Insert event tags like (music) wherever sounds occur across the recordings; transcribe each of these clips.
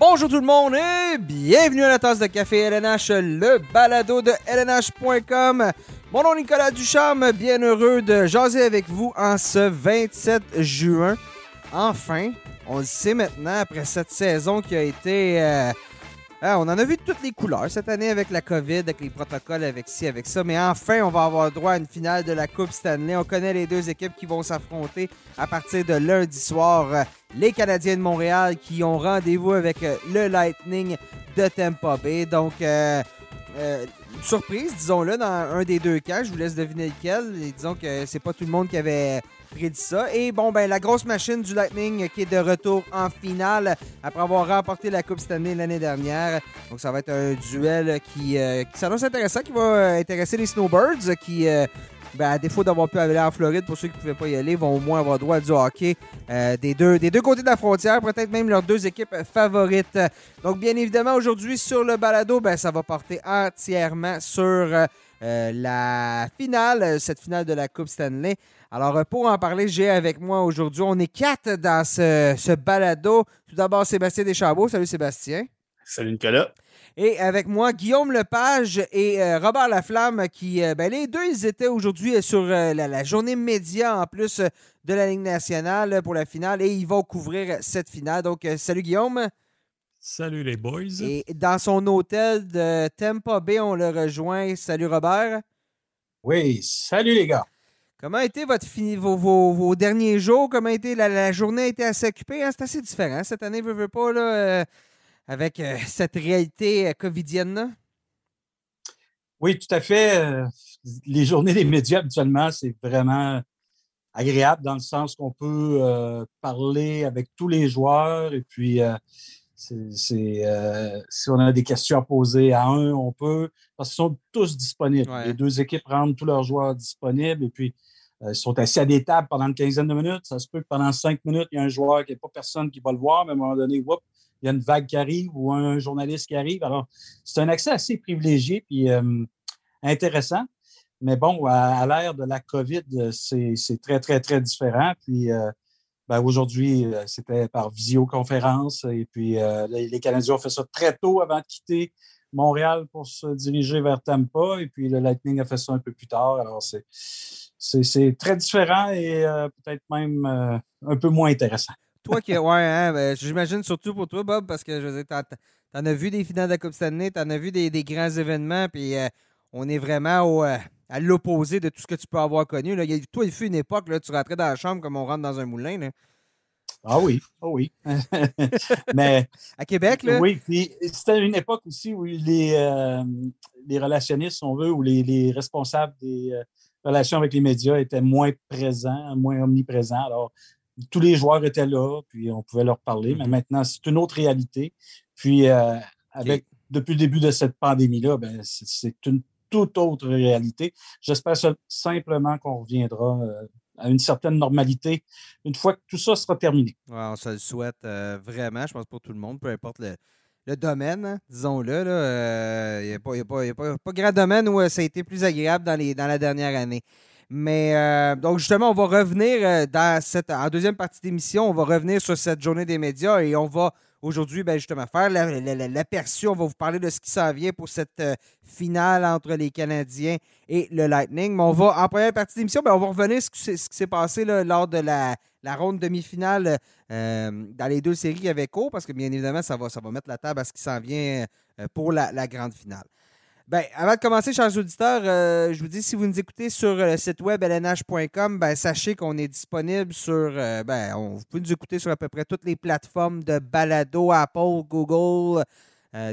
Bonjour tout le monde et bienvenue à la tasse de café LNH, le balado de LNH.com. Mon nom est Nicolas Ducharme, bien heureux de jaser avec vous en ce 27 juin. Enfin, on le sait maintenant après cette saison qui a été... euh, ah, on en a vu toutes les couleurs cette année avec la COVID, avec les protocoles, avec ci, avec ça. Mais enfin, on va avoir droit à une finale de la Coupe Stanley. On connaît les deux équipes qui vont s'affronter à partir de lundi soir. Les Canadiens de Montréal qui ont rendez-vous avec euh, le Lightning de Tampa Bay. Donc, euh, euh, surprise, disons-le, dans un des deux cas. Je vous laisse deviner lequel. Et disons que c'est pas tout le monde qui avait prédit ça. Et bon, ben la grosse machine du Lightning qui est de retour en finale après avoir remporté la Coupe Stanley l'année dernière. Donc ça va être un duel qui, euh, qui s'annonce intéressant, qui va euh, intéresser les Snowbirds qui, euh, ben, à défaut d'avoir pu aller en Floride, pour ceux qui ne pouvaient pas y aller, vont au moins avoir droit à du hockey des, deux, des deux côtés de la frontière, peut-être même leurs deux équipes favorites. Donc bien évidemment, aujourd'hui sur le balado, ben, ça va porter entièrement sur euh, la finale, euh, cette finale de la Coupe Stanley. Alors, euh, pour en parler, j'ai avec moi aujourd'hui, on est quatre dans ce, ce balado. Tout d'abord, Sébastien Deschambault. Salut Sébastien. Salut Nicolas. Et avec moi, Guillaume Lepage et euh, Robert Laflamme, qui, euh, ben, les deux, ils étaient aujourd'hui sur euh, la, la journée média en plus de la Ligue nationale pour la finale et ils vont couvrir cette finale. Donc, salut Guillaume. Salut les boys. Et dans son hôtel de Tampa Bay, on le rejoint. Salut Robert. Oui, salut les gars. Comment a été votre fini, vos, vos- vos derniers jours? Comment a été la, la journée a été assez occupée? hein? C'est assez différent cette année, veux, veux pas, là, euh, avec euh, cette réalité euh, covidienne-là. Oui, tout à fait. Les journées des médias, habituellement, c'est vraiment agréable dans le sens qu'on peut euh, parler avec tous les joueurs et puis euh, c'est- euh, si on a des questions à poser à un, on peut, parce qu'ils sont tous disponibles. Ouais. Les deux équipes rendent tous leurs joueurs disponibles et puis euh, ils sont assis à des tables pendant une quinzaine de minutes. Ça se peut que pendant cinq minutes, il y a un joueur qui n'est pas personne qui va le voir, mais à un moment donné, whoop, il y a une vague qui arrive ou un journaliste qui arrive. Alors, c'est un accès assez privilégié puis euh, intéressant. Mais bon, à, à l'ère de la COVID, c'est très, très, très différent. Puis ben, aujourd'hui, euh, c'était par visioconférence. Et puis euh, les, Canadiens ont fait ça très tôt avant de quitter Montréal pour se diriger vers Tampa. Et puis le Lightning a fait ça un peu plus tard. Alors, c'est très différent et euh, peut-être même un peu moins intéressant. Toi qui. Ouais, hein, ben, j'imagine surtout pour toi, Bob, parce que je veux dire, t'en, as vu des finales de la Coupe Stanley, t'en as vu des, des grands événements, puis on est vraiment au, à l'opposé de tout ce que tu peux avoir connu. Là. Toi, il fut une époque, là, tu rentrais dans la chambre comme on rentre dans un moulin. là. Ah oui, ah oui. (laughs) Mais À Québec, là? Oui, puis c'était une époque aussi où les, euh, les relationnistes, si on veut, ou les, les responsables des euh, relations avec les médias étaient moins présents, moins omniprésents. Alors, tous les joueurs étaient là, puis on pouvait leur parler, mais Mhm. maintenant, c'est une autre réalité. Puis, euh, avec, depuis le début de cette pandémie-là, ben, c'est c'est une toute autre réalité. J'espère simplement qu'on reviendra euh, à une certaine normalité une fois que tout ça sera terminé. On se le souhaite euh, vraiment, je pense pour tout le monde, peu importe le, domaine, hein, disons-le. euh, Il n'y a, pas, il y a pas- y grand domaine où euh, ça a été plus agréable dans, dans la dernière année. Mais euh, donc justement, on va revenir euh, dans cette en deuxième partie d'émission, on va revenir sur cette journée des médias et on va aujourd'hui ben, justement faire la- la- la- l'aperçu. On va vous parler de ce qui s'en vient pour cette euh, finale entre les Canadiens et le Lightning. Mais on va, en première partie d'émission, ben, on va revenir sur ce qui s'est- passé lors de la, la ronde demi-finale euh, dans les deux séries avec O, parce que bien évidemment, ça va, ça va mettre la table à ce qui s'en vient euh, pour la grande finale. Ben, avant de commencer, chers auditeurs, euh, je vous dis, si vous nous écoutez sur euh, le site web lnh.com, ben, sachez qu'on est disponible sur. euh, ben, on, vous pouvez nous écouter sur à peu près toutes les plateformes de balado, Apple, Google,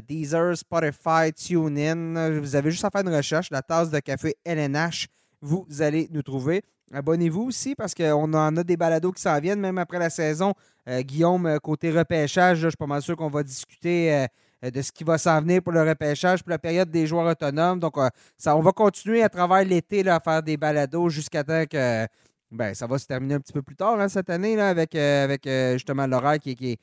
Deezer, Spotify, TuneIn. Vous avez juste à faire une recherche, la tasse de café LNH, vous allez nous trouver. Abonnez-vous aussi parce qu'on en a des balados qui s'en viennent, même après la saison. Guillaume, côté repêchage, là, je suis pas mal sûr qu'on va discuter de ce qui va s'en venir pour le repêchage, pour la période des joueurs autonomes. Donc, euh, ça, on va continuer à travers l'été à faire des balados jusqu'à temps que ben, ça va se terminer un petit peu plus tard hein, cette année là, avec, euh, avec euh, justement l'horaire qui, est- qui est.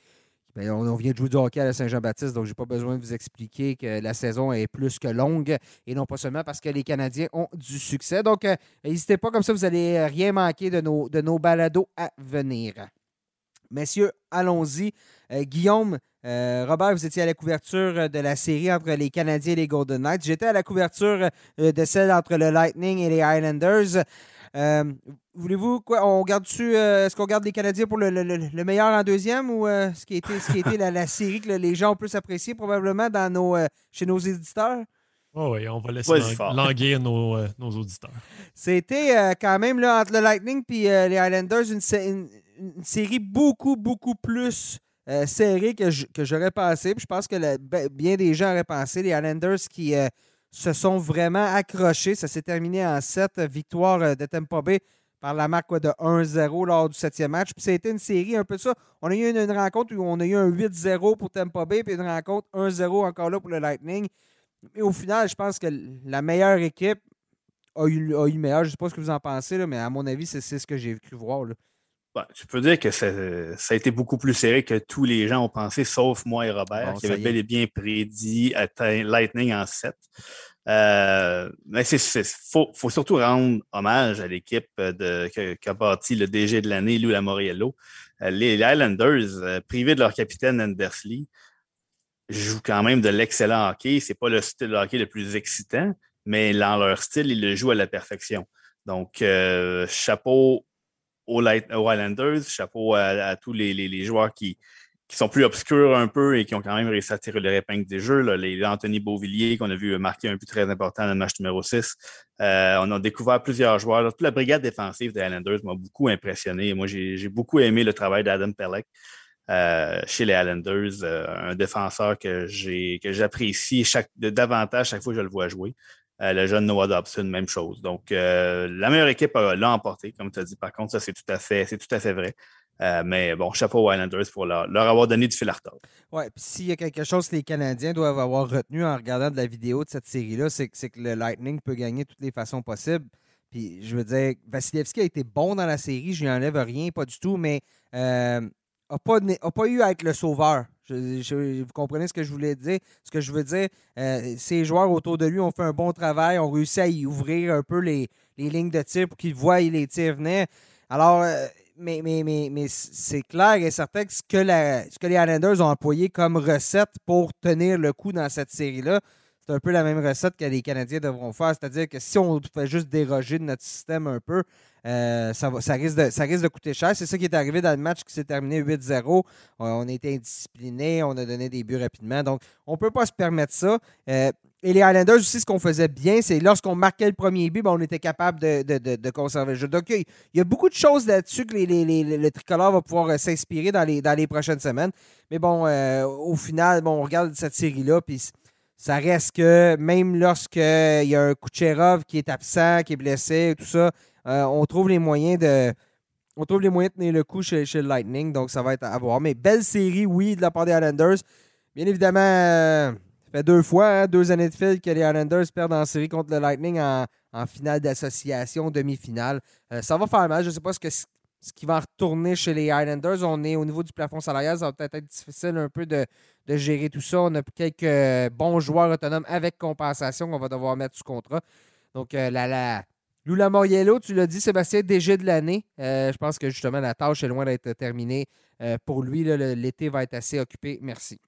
ben, on, vient de jouer du hockey à la Saint-Jean-Baptiste, donc j'ai pas besoin de vous expliquer que la saison est plus que longue et non pas seulement parce que les Canadiens ont du succès. Donc, euh, n'hésitez pas, comme ça, vous allez rien manquer de nos, de nos balados à venir. Messieurs, allons-y. Euh, Guillaume, Robert, vous étiez à la couverture de la série entre les Canadiens et les Golden Knights. J'étais à la couverture de celle entre le Lightning et les Islanders. Voulez-vous quoi On garde dessus Est-ce qu'on garde les Canadiens pour le, meilleur en deuxième ou ce qui a été, ce qui a la, série que les gens ont plus apprécié probablement dans nos, chez nos éditeurs? Oh oui, on va laisser languir nos, nos auditeurs. C'était quand même là, entre le Lightning et les Islanders une, une série beaucoup, beaucoup plus euh, serrée que, j'aurais pensé. je pense que ben, bien des gens auraient pensé. Les Islanders qui euh, se sont vraiment accrochés. Ça s'est terminé en 7 victoires euh, de Tampa Bay par la marque de 1-0 lors du septième match. Puis c'était une série un peu ça. On a eu une, rencontre où on a eu un 8-0 pour Tampa Bay, puis une rencontre 1-0 encore là pour le Lightning. Mais au final, je pense que la meilleure équipe a eu, a eu le meilleur. Je ne sais pas ce que vous en pensez, là, mais à mon avis, c'est ce que j'ai cru voir. Là. Ben, tu peux dire que ça, a été beaucoup plus serré que tous les gens ont pensé, sauf moi et Robert, qui avait bel et bien prédit Lightning en 7. Euh, mais il faut, surtout rendre hommage à l'équipe qui a bâti le DG de l'année, Lou Lamoriello. Euh, les, Islanders, euh, privés de leur capitaine Andersley, jouent quand même de l'excellent hockey. C'est pas le style de hockey le plus excitant, mais dans leur style, ils le jouent à la perfection. Donc, chapeau aux, Islanders, chapeau à, tous les, joueurs qui, sont plus obscurs un peu et qui ont quand même réussi à tirer le épingle des jeux. Les Anthony Beauvillier, qu'on a vu marquer un but très important dans le match numéro 6. Euh, on a découvert plusieurs joueurs. toute la brigade défensive des Islanders m'a beaucoup impressionné. Moi, j'ai beaucoup aimé le travail d'Adam Pelleck. Euh, chez les Islanders, euh, un défenseur que j'apprécie davantage chaque fois que je le vois jouer. Euh, le jeune Noah Dobson, même chose. Donc, euh, la meilleure équipe l'a emporté, comme tu as dit. Par contre, ça, c'est tout à fait, c'est tout à fait vrai. Euh, mais bon, chapeau aux Islanders pour leur, avoir donné du fil à retordre. Oui, puis s'il y a quelque chose que les Canadiens doivent avoir retenu en regardant de la vidéo de cette série-là, c'est que le Lightning peut gagner de toutes les façons possibles. Puis je veux dire, Vasilevski a été bon dans la série, je lui enlève rien, pas du tout, mais n'a pas, pas eu à être le sauveur vous comprenez ce que je voulais dire? Ce que je veux dire, euh, ces joueurs autour de lui ont fait un bon travail, ont réussi à y ouvrir un peu les, lignes de tir pour qu'ils voient les tirs venir. Alors, euh, mais c'est clair et certain que ce que, ce que les Islanders ont employé comme recette pour tenir le coup dans cette série-là, c'est un peu la même recette que les Canadiens devront faire. C'est-à-dire que si on fait juste déroger de notre système un peu, euh, ça, risque de, coûter cher. C'est ça qui est arrivé dans le match qui s'est terminé 8-0. On, a été indisciplinés, on a donné des buts rapidement. Donc, on ne peut pas se permettre ça. Euh, et les Islanders aussi, ce qu'on faisait bien, c'est lorsqu'on marquait le premier but, ben, on était capable de, conserver le jeu. Donc, il y a beaucoup de choses là-dessus que le tricolore va pouvoir euh, s'inspirer dans les, dans les prochaines semaines. Mais bon, au final, bon, on regarde cette série-là, puis ça reste que même lorsqu'il y a un Kucherov qui est absent, qui est blessé, tout ça, euh, on trouve les moyens de. On trouve les moyens de tenir le coup chez, le Lightning, donc ça va être à voir. Mais belle série, oui, de la part des Islanders. Bien évidemment, euh, ça fait deux fois, hein, deux années de fil que les Islanders perdent en série contre le Lightning en, finale d'association, demi-finale. Euh, ça va faire mal. Je ne sais pas ce, que, ce qui va retourner chez les Islanders. On est au niveau du plafond salarial. Ça va peut-être être difficile un peu de, de, gérer tout ça. On a quelques bons joueurs autonomes avec compensation qu'on va devoir mettre sous contrat. Donc, la, la, Lula Moriello, tu l'as dit, Sébastien, DG de l'année. Euh, je pense que justement, la tâche est loin d'être terminée. Euh, pour lui, l'été va être assez occupé. Merci.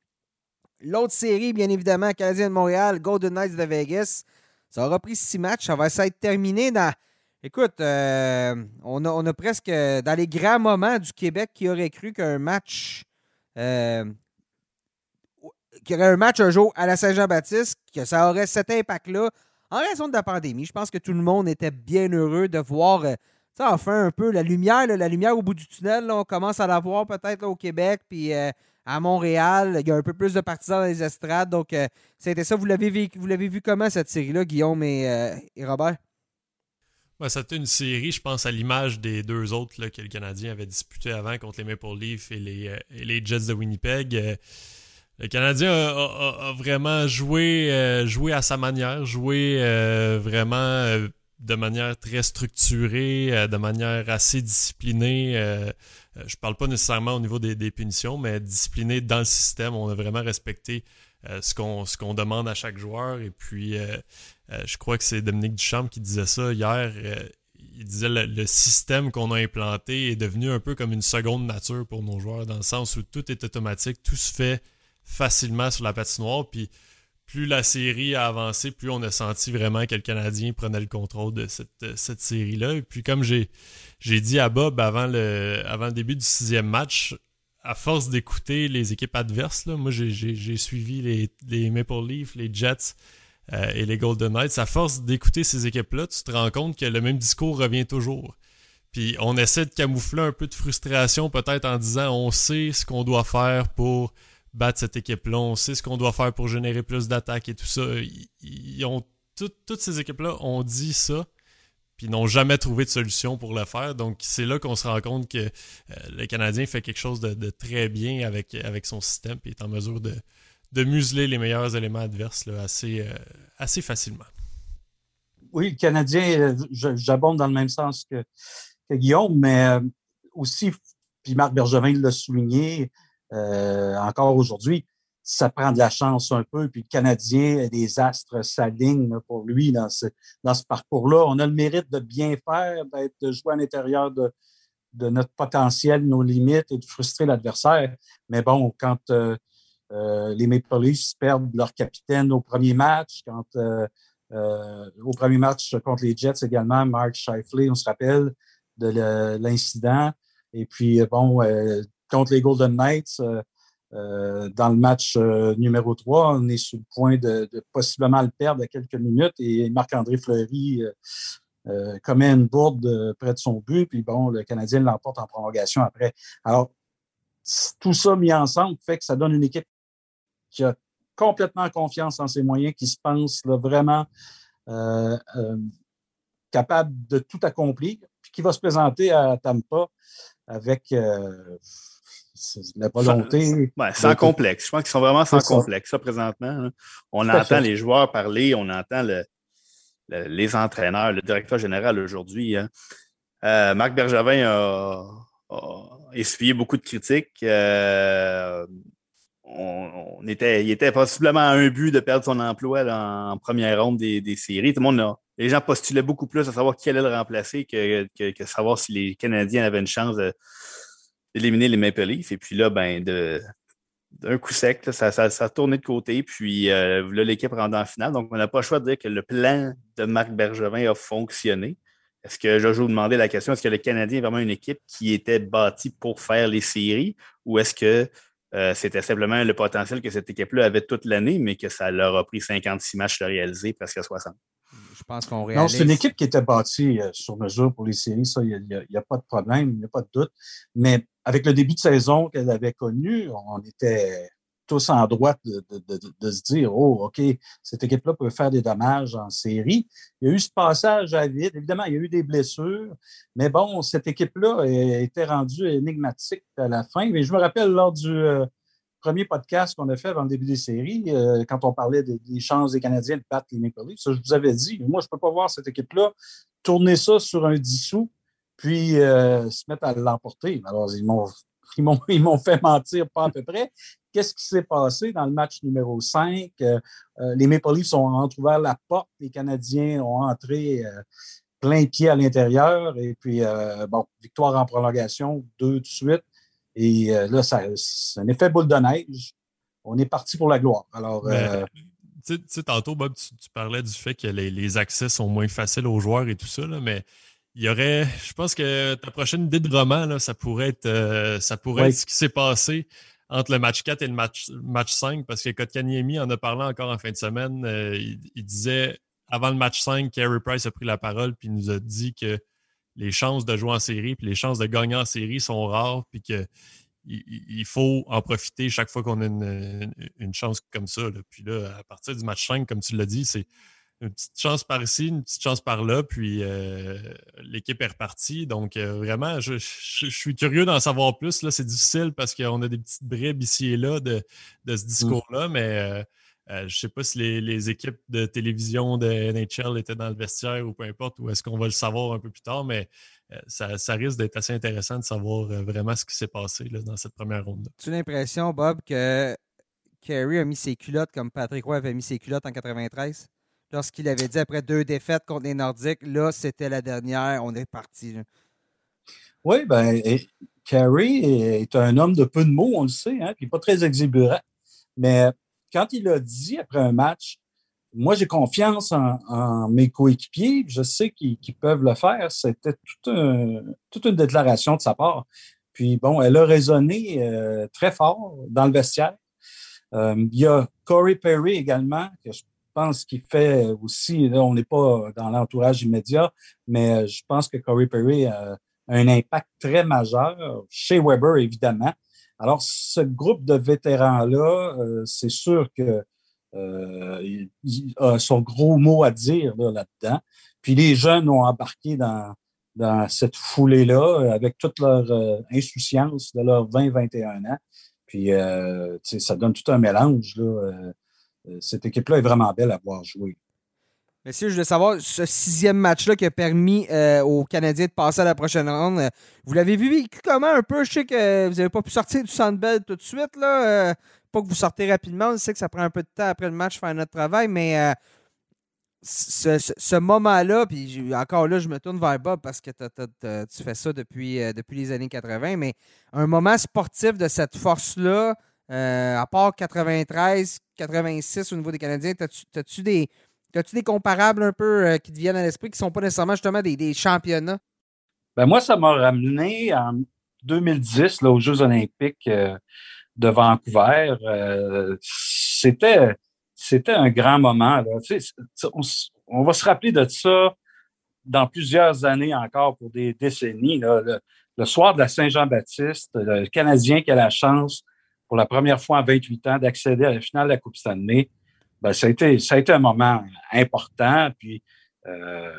L'autre série, bien évidemment, Canadien de Montréal, Golden Knights de Vegas. Ça aura pris six matchs. Ça va être terminé dans. Écoute, euh, on, a, presque dans les grands moments du Québec qui aurait cru qu'un match. qu'il y aurait un match un jour à la Saint-Jean-Baptiste, que ça aurait cet impact-là en raison de la pandémie, je pense que tout le monde était bien heureux de voir, euh, enfin un peu la lumière, la lumière au bout du tunnel. on commence à la voir peut-être au Québec, puis euh, à Montréal. Il y a un peu plus de partisans dans les estrades. Donc, euh, c'était ça. Vous l'avez vu, vous l'avez vu comment, cette série-là, Guillaume et, Robert? C'était une série, je pense, à l'image des deux autres que le Canadien avait disputé avant contre les Maple Leafs et les, les Jets de Winnipeg. Le Canadien a, vraiment joué, euh, joué à sa manière, joué euh, vraiment euh, de manière très structurée, de manière assez disciplinée. je parle pas nécessairement au niveau des, punitions, mais discipliné dans le système. On a vraiment respecté ce qu'on demande à chaque joueur. Et puis, je crois que c'est Dominique Duchamp qui disait ça hier. il disait le, le système qu'on a implanté est devenu un peu comme une seconde nature pour nos joueurs, dans le sens où tout est automatique, tout se fait facilement sur la patinoire. Puis plus la série a avancé, plus on a senti vraiment que le Canadien prenait le contrôle de cette, cette série-là. Et puis comme j'ai, dit à Bob avant le, début du sixième match, à force d'écouter les équipes adverses, moi j'ai, suivi les, Maple Leafs, les Jets euh, et les Golden Knights. À force d'écouter ces équipes-là, tu te rends compte que le même discours revient toujours. Puis on essaie de camoufler un peu de frustration peut-être en disant on sait ce qu'on doit faire pour battre cette équipe-là. On sait ce qu'on doit faire pour générer plus d'attaques et tout ça. Ils, ont toutes ces équipes-là ont dit ça, puis n'ont jamais trouvé de solution pour le faire. Donc c'est là qu'on se rend compte que euh, le Canadien fait quelque chose de, très bien avec, avec son système, et est en mesure de, de museler les meilleurs éléments adverses assez, euh, assez facilement. Oui, le Canadien, euh, j'abonde dans le même sens que, Guillaume, mais aussi, puis Marc Bergevin l'a souligné, euh, encore aujourd'hui, ça prend de la chance un peu. Puis le Canadien, les astres s'alignent pour lui dans ce, dans ce parcours-là. On a le mérite de bien faire, d'être de à l'intérieur de, de notre potentiel, nos limites et de frustrer l'adversaire. Mais bon, quand euh, euh, les Maple Leafs perdent leur capitaine au premier match, quand au premier match contre les Jets également, Mark Shifley, on se rappelle de l'incident. Et puis, bon, contre les Golden Knights, euh, euh, dans le match euh, numéro 3, on est sur le point de, possiblement le perdre à quelques minutes et Marc-André Fleury commet une bourde près de son but, puis bon, le Canadien l'emporte en prolongation après. Alors, tout ça mis ensemble fait que ça donne une équipe qui a complètement confiance en ses moyens, qui se pense vraiment capable de tout accomplir, puis qui va se présenter à Tampa avec la volonté. sans complexe. Je pense qu'ils sont vraiment sans complexe, ça, présentement. On entend les joueurs parler, on entend les entraîneurs, le directeur général aujourd'hui. Hein. Euh, Marc Bergevin a, essuyé beaucoup de critiques. Euh, on, était, il était possiblement à un but de perdre son emploi en première ronde des, séries. Tout le monde les gens postulaient beaucoup plus à savoir qui allait le remplacer que, savoir si les Canadiens avaient une chance de, éliminer les Maple Leafs. Et puis là, ben, d'un coup sec, ça, a tourné de côté. Puis euh, là, l'équipe rentre en finale. Donc, on n'a pas le choix de dire que le plan de Marc Bergevin a fonctionné. Est-ce que je vous demandais la question, est-ce que le Canadien est vraiment une équipe qui était bâtie pour faire les séries ou est-ce que euh, c'était simplement le potentiel que cette équipe-là avait toute l'année, mais que ça leur a pris 56 matchs de réaliser, presque 60? Je pense qu'on réalise. Non, c'est une équipe qui était bâtie euh, sur mesure pour les séries, ça, il n'y a, pas de problème, il n'y a pas de doute. Mais avec le début de saison qu'elle avait connu, on était tous en droit de, se dire Oh, OK, cette équipe-là peut faire des dommages en série. Il y a eu ce passage à vide. Évidemment, il y a eu des blessures, mais bon, cette équipe-là était rendue énigmatique à la fin. Mais je me rappelle lors du euh, premier podcast qu'on a fait avant le début des séries, euh, quand on parlait des, chances des Canadiens de battre les Maple Leafs, je vous avais dit moi, je ne peux pas voir cette équipe-là tourner ça sur un dissous puis euh, se mettre à l'emporter. Alors, ils m'ont, ils, m'ont, (laughs) fait mentir pas à peu près. Qu'est-ce qui s'est passé dans le match numéro 5? Euh, euh, les Maple Leafs ont entrouvert la porte, les Canadiens ont entré plein pied à l'intérieur, et puis, bon, victoire en prolongation, deux de suite. Et là, c'est un effet boule de neige. On est parti pour la gloire. Alors, tu sais, tantôt, Bob, tu, parlais du fait que les, les, accès sont moins faciles aux joueurs et tout ça, là, mais il y aurait, je pense que ta prochaine idée de roman, là, ça pourrait être, euh, ça pourrait être ce qui s'est passé entre le match 4 et le match, match 5, parce que Kotkaniemi en a parlé encore en fin de semaine. Euh, il, disait, avant le match 5, Carey Price a pris la parole puis il nous a dit que les chances de jouer en série puis les chances de gagner en série sont rares puis que il, faut en profiter chaque fois qu'on a une, une, chance comme ça. Puis là, à partir du match 5, comme tu l'as dit, c'est une petite chance par ici, une petite chance par là, puis euh, l'équipe est repartie. Donc, euh, vraiment, je, suis curieux d'en savoir plus. Là, c'est difficile parce qu'on a des petites bribes ici et là de, ce mmh. discours-là, mais euh, je ne sais pas si les, équipes de télévision de NHL étaient dans le vestiaire ou peu importe, ou est-ce qu'on va le savoir un peu plus tard, mais ça, risque d'être assez intéressant de savoir vraiment ce qui s'est passé dans cette première ronde. Tu as l'impression, Bob, que Kerry a mis ses culottes comme Patrick Roy avait mis ses culottes en 93? Lorsqu'il avait dit après deux défaites contre les Nordiques, là, c'était la dernière, on est parti. Oui, ben, Carey est un homme de peu de mots, on le sait, hein, puis pas très exubérant. Mais quand il a dit après un match, moi, j'ai confiance en, mes coéquipiers, je sais qu'ils peuvent le faire. C'était toute une déclaration de sa part. Puis bon, elle a résonné euh, très fort dans le vestiaire. Euh, il y a Corey Perry également, que je pense qu'il fait aussi, là, on n'est pas dans l'entourage immédiat, mais je pense que Corey Perry a un impact très majeur chez Weber, évidemment. Alors, ce groupe de vétérans-là, euh, c'est sûr que euh, a son gros mot à dire là-dedans. Puis les jeunes ont embarqué dans, cette foulée-là avec toute leur euh, insouciance de leurs 20-21 ans. Puis euh, ça donne tout un mélange. Là. Cette équipe-là est vraiment belle à voir jouer. Messieurs, je veux savoir, ce sixième match-là qui a permis aux Canadiens de passer à la prochaine ronde, vous l'avez vu comment un peu? Je sais que vous n'avez pas pu sortir du Sandbell tout de suite. Pas que vous sortez rapidement. On sait que ça prend un peu de temps après le match faire notre travail, mais euh, ce, moment-là, puis encore là, je me tourne vers Bob parce que tu fais ça depuis, euh, depuis les années 80, mais un moment sportif de cette force-là, euh, à part 93, 86 au niveau des Canadiens, as-tu des, des comparables un peu qui te viennent à l'esprit qui ne sont pas nécessairement justement des, championnats? Ben moi, ça m'a ramené en 2010 là, aux Jeux olympiques de Vancouver. Euh, c'était un grand moment. On, va se rappeler de ça dans plusieurs années encore pour des décennies. Le, soir de la Saint-Jean-Baptiste, le Canadien qui a la chance pour la première fois en 28 ans d'accéder à la finale de la Coupe Stanley, ben, ça, a été, ça a été un moment important. Puis, euh,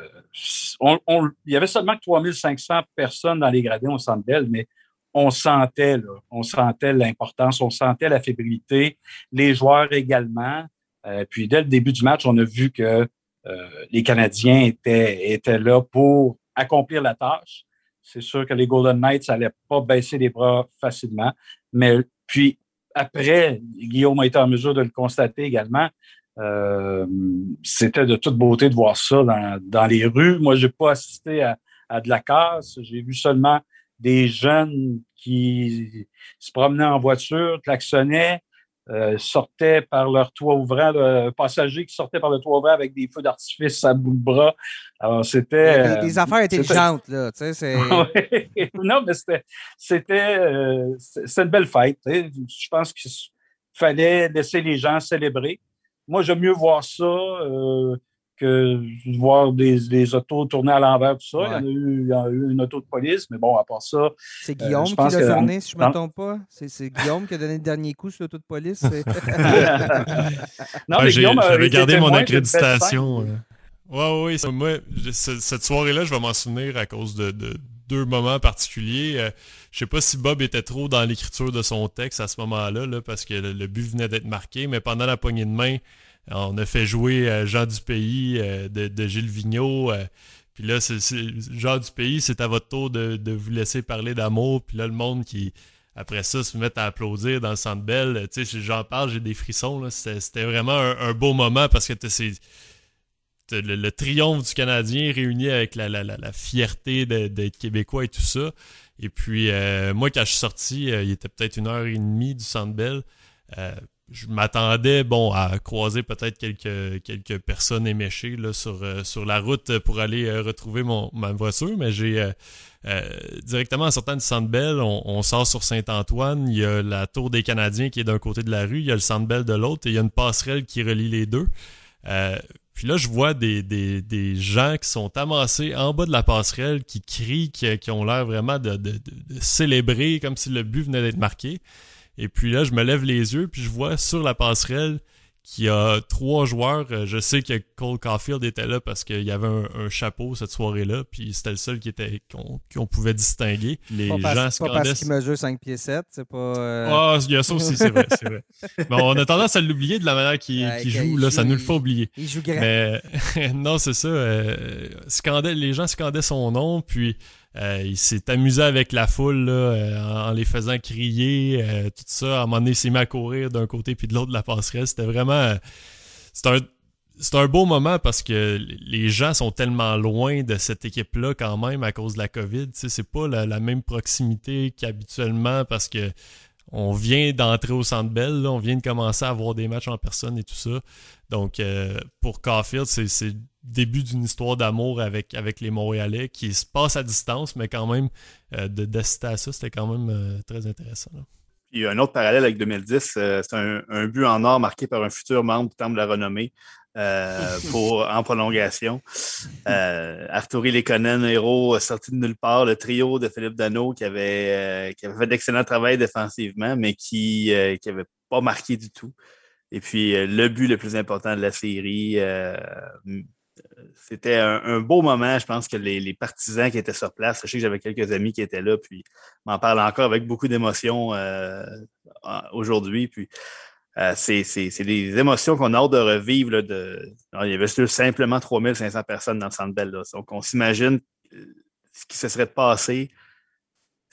il y avait seulement 3500 personnes dans les gradins au Centre Bell, mais on sentait, on sentait l'importance, on sentait la fébrilité, les joueurs également. Euh, puis dès le début du match, on a vu que euh, les Canadiens étaient, étaient là pour accomplir la tâche. C'est sûr que les Golden Knights n'allaient pas baisser les bras facilement. Mais puis après, Guillaume a été en mesure de le constater également. Euh, c'était de toute beauté de voir ça dans, les rues. Moi, je n'ai pas assisté à, à de la casse. J'ai vu seulement des jeunes qui se promenaient en voiture, klaxonnaient, euh, sortaient par leur toit ouvrant, le passagers qui sortaient par le toit ouvrant avec des feux d'artifice à bout de bras. Alors, c'était. Des, affaires intelligentes, là. Tu sais, (laughs) non, mais c'était, c'était, euh, une belle fête. Je pense qu'il fallait laisser les gens célébrer. Moi, j'aime mieux voir ça. Euh, que voir des, des, autos tourner à l'envers, tout ça. Il, y a eu, une auto de police, mais bon, à part ça. C'est euh, Guillaume qui l'a tourné, si je ne me trompe pas. C'est Guillaume qui a donné le dernier coup sur l'auto de police. (laughs) non, mais Guillaume J'avais gardé mon accréditation. Oui, oui, ouais. moi, cette soirée-là, je vais m'en souvenir à cause de, deux moments particuliers. Je euh, je sais pas si Bob était trop dans l'écriture de son texte à ce moment-là, là, parce que le, but venait d'être marqué, mais pendant la poignée de main, on a fait jouer euh, Jean du Pays euh, de, Gilles Vigneault. Euh, puis là, c'est, Jean du Pays, c'est à votre tour de, vous laisser parler d'amour. Puis là, le monde qui, après ça, se met à applaudir dans le centre belle. Tu sais, j'en parle, j'ai des frissons. C'était, vraiment un, beau moment parce que c'est le, triomphe du Canadien réuni avec la, fierté d'être québécois et tout ça. Et puis, moi, quand je suis sorti, il était peut-être une heure et demie du centre belle je m'attendais bon à croiser peut-être quelques quelques personnes éméchées là, sur, euh, sur la route pour aller euh, retrouver mon, ma voiture, mais j'ai euh, directement en sortant du Centre Bell, on, sort sur Saint-Antoine, il y a la tour des Canadiens qui est d'un côté de la rue, il y a le Centre de l'autre et il y a une passerelle qui relie les deux. puis là, je vois des, des, des, gens qui sont amassés en bas de la passerelle, qui crient, qui, qui ont l'air vraiment de, de, de, célébrer comme si le but venait d'être marqué. Et puis là, je me lève les yeux, puis je vois sur la passerelle qu'il y a trois joueurs. Euh, je sais que Cole Caulfield était là parce qu'il y avait un, chapeau cette soirée-là, puis c'était le seul qui était qu'on pouvait distinguer. Les pas gens se Pas parce qu'il mesure 5 pieds 7, c'est pas... Euh, ah, il y a ça aussi, c'est vrai, c'est vrai. (laughs) Bon, on a tendance à l'oublier de la manière qu'il joue, là, ça nous le fait oublier. Il joue grand. Mais (laughs) non, c'est ça. Euh, les gens scandaient son nom, puis... Euh, il s'est amusé avec la foule euh, en, les faisant crier, euh, tout ça. À un moment donné, il à courir d'un côté puis de l'autre de la passerelle. C'était vraiment... c'est un, c'est un beau moment parce que les gens sont tellement loin de cette équipe-là quand même à cause de la COVID. c'est pas la, même proximité qu'habituellement parce que on vient d'entrer au Centre Bell, on vient de commencer à avoir des matchs en personne et tout ça. Donc, euh, pour Caulfield, c'est début d'une histoire d'amour avec, avec les Montréalais qui se passe à distance, mais quand même, euh, d'assister à ça, c'était quand même euh, très intéressant. Il y a un autre parallèle avec 2010, c'est un, but en or marqué par un futur membre du Temple de la Renommée (laughs) pour, en prolongation. Arturi Lekonen, héros sorti de nulle part, le trio de Philippe Dano qui avait, qui avait fait d'excellent travail défensivement, mais qui n'avait pas marqué du tout. Et puis, euh, le but le plus important de la série, euh, c'était un, beau moment. Je pense que les, partisans qui étaient sur place, je sais que j'avais quelques amis qui étaient là, puis m'en parlent encore avec beaucoup d'émotion euh, aujourd'hui. Puis, c'est des émotions qu'on a hâte de revivre. de... il y avait simplement 3500 personnes dans le Centre Bell. Donc, on s'imagine ce qui se serait passé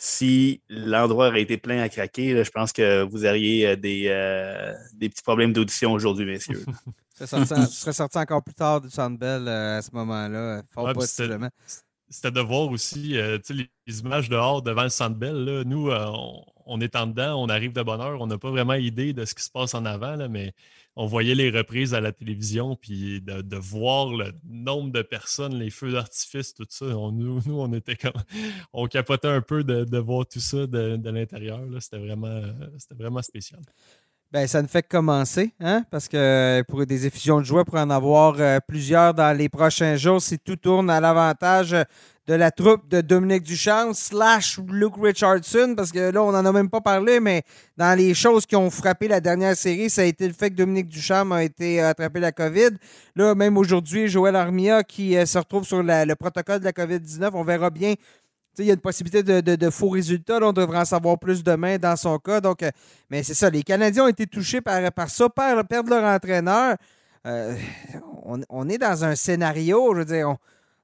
si l'endroit aurait été plein à craquer, je pense que vous auriez euh, des, euh, des petits problèmes d'audition aujourd'hui, messieurs. (laughs) Ce serait sorti encore plus tard du Sandbell euh, à ce moment-là, fort possiblement. C'était de voir aussi les, images dehors devant le Sandbell. Nous, on, est en dedans, on arrive de bonne heure, on n'a pas vraiment idée de ce qui se passe en avant, là, mais on voyait les reprises à la télévision, puis de, voir le nombre de personnes, les feux d'artifice, tout ça. nous, nous, on était comme. (laughs) On capotait un peu de, voir tout ça de, l'intérieur. C'était vraiment, vraiment spécial. Ben, ça ne fait que commencer, hein? parce que pour des effusions de joie, pour en avoir euh, plusieurs dans les prochains jours, si tout tourne à l'avantage de la troupe de Dominique Duchamp slash Luke Richardson, parce que là, on n'en a même pas parlé, mais dans les choses qui ont frappé la dernière série, ça a été le fait que Dominique Duchamp a été attrapé la COVID. Là, même aujourd'hui, Joël Armia qui euh, se retrouve sur le protocole de la COVID-19, on verra bien. Il y a une possibilité de, faux résultats. on devrait en savoir plus demain dans son cas. Donc, euh, mais c'est ça. Les Canadiens ont été touchés par, par ça, perdre leur entraîneur. Euh, on, est dans un scénario, je veux dire,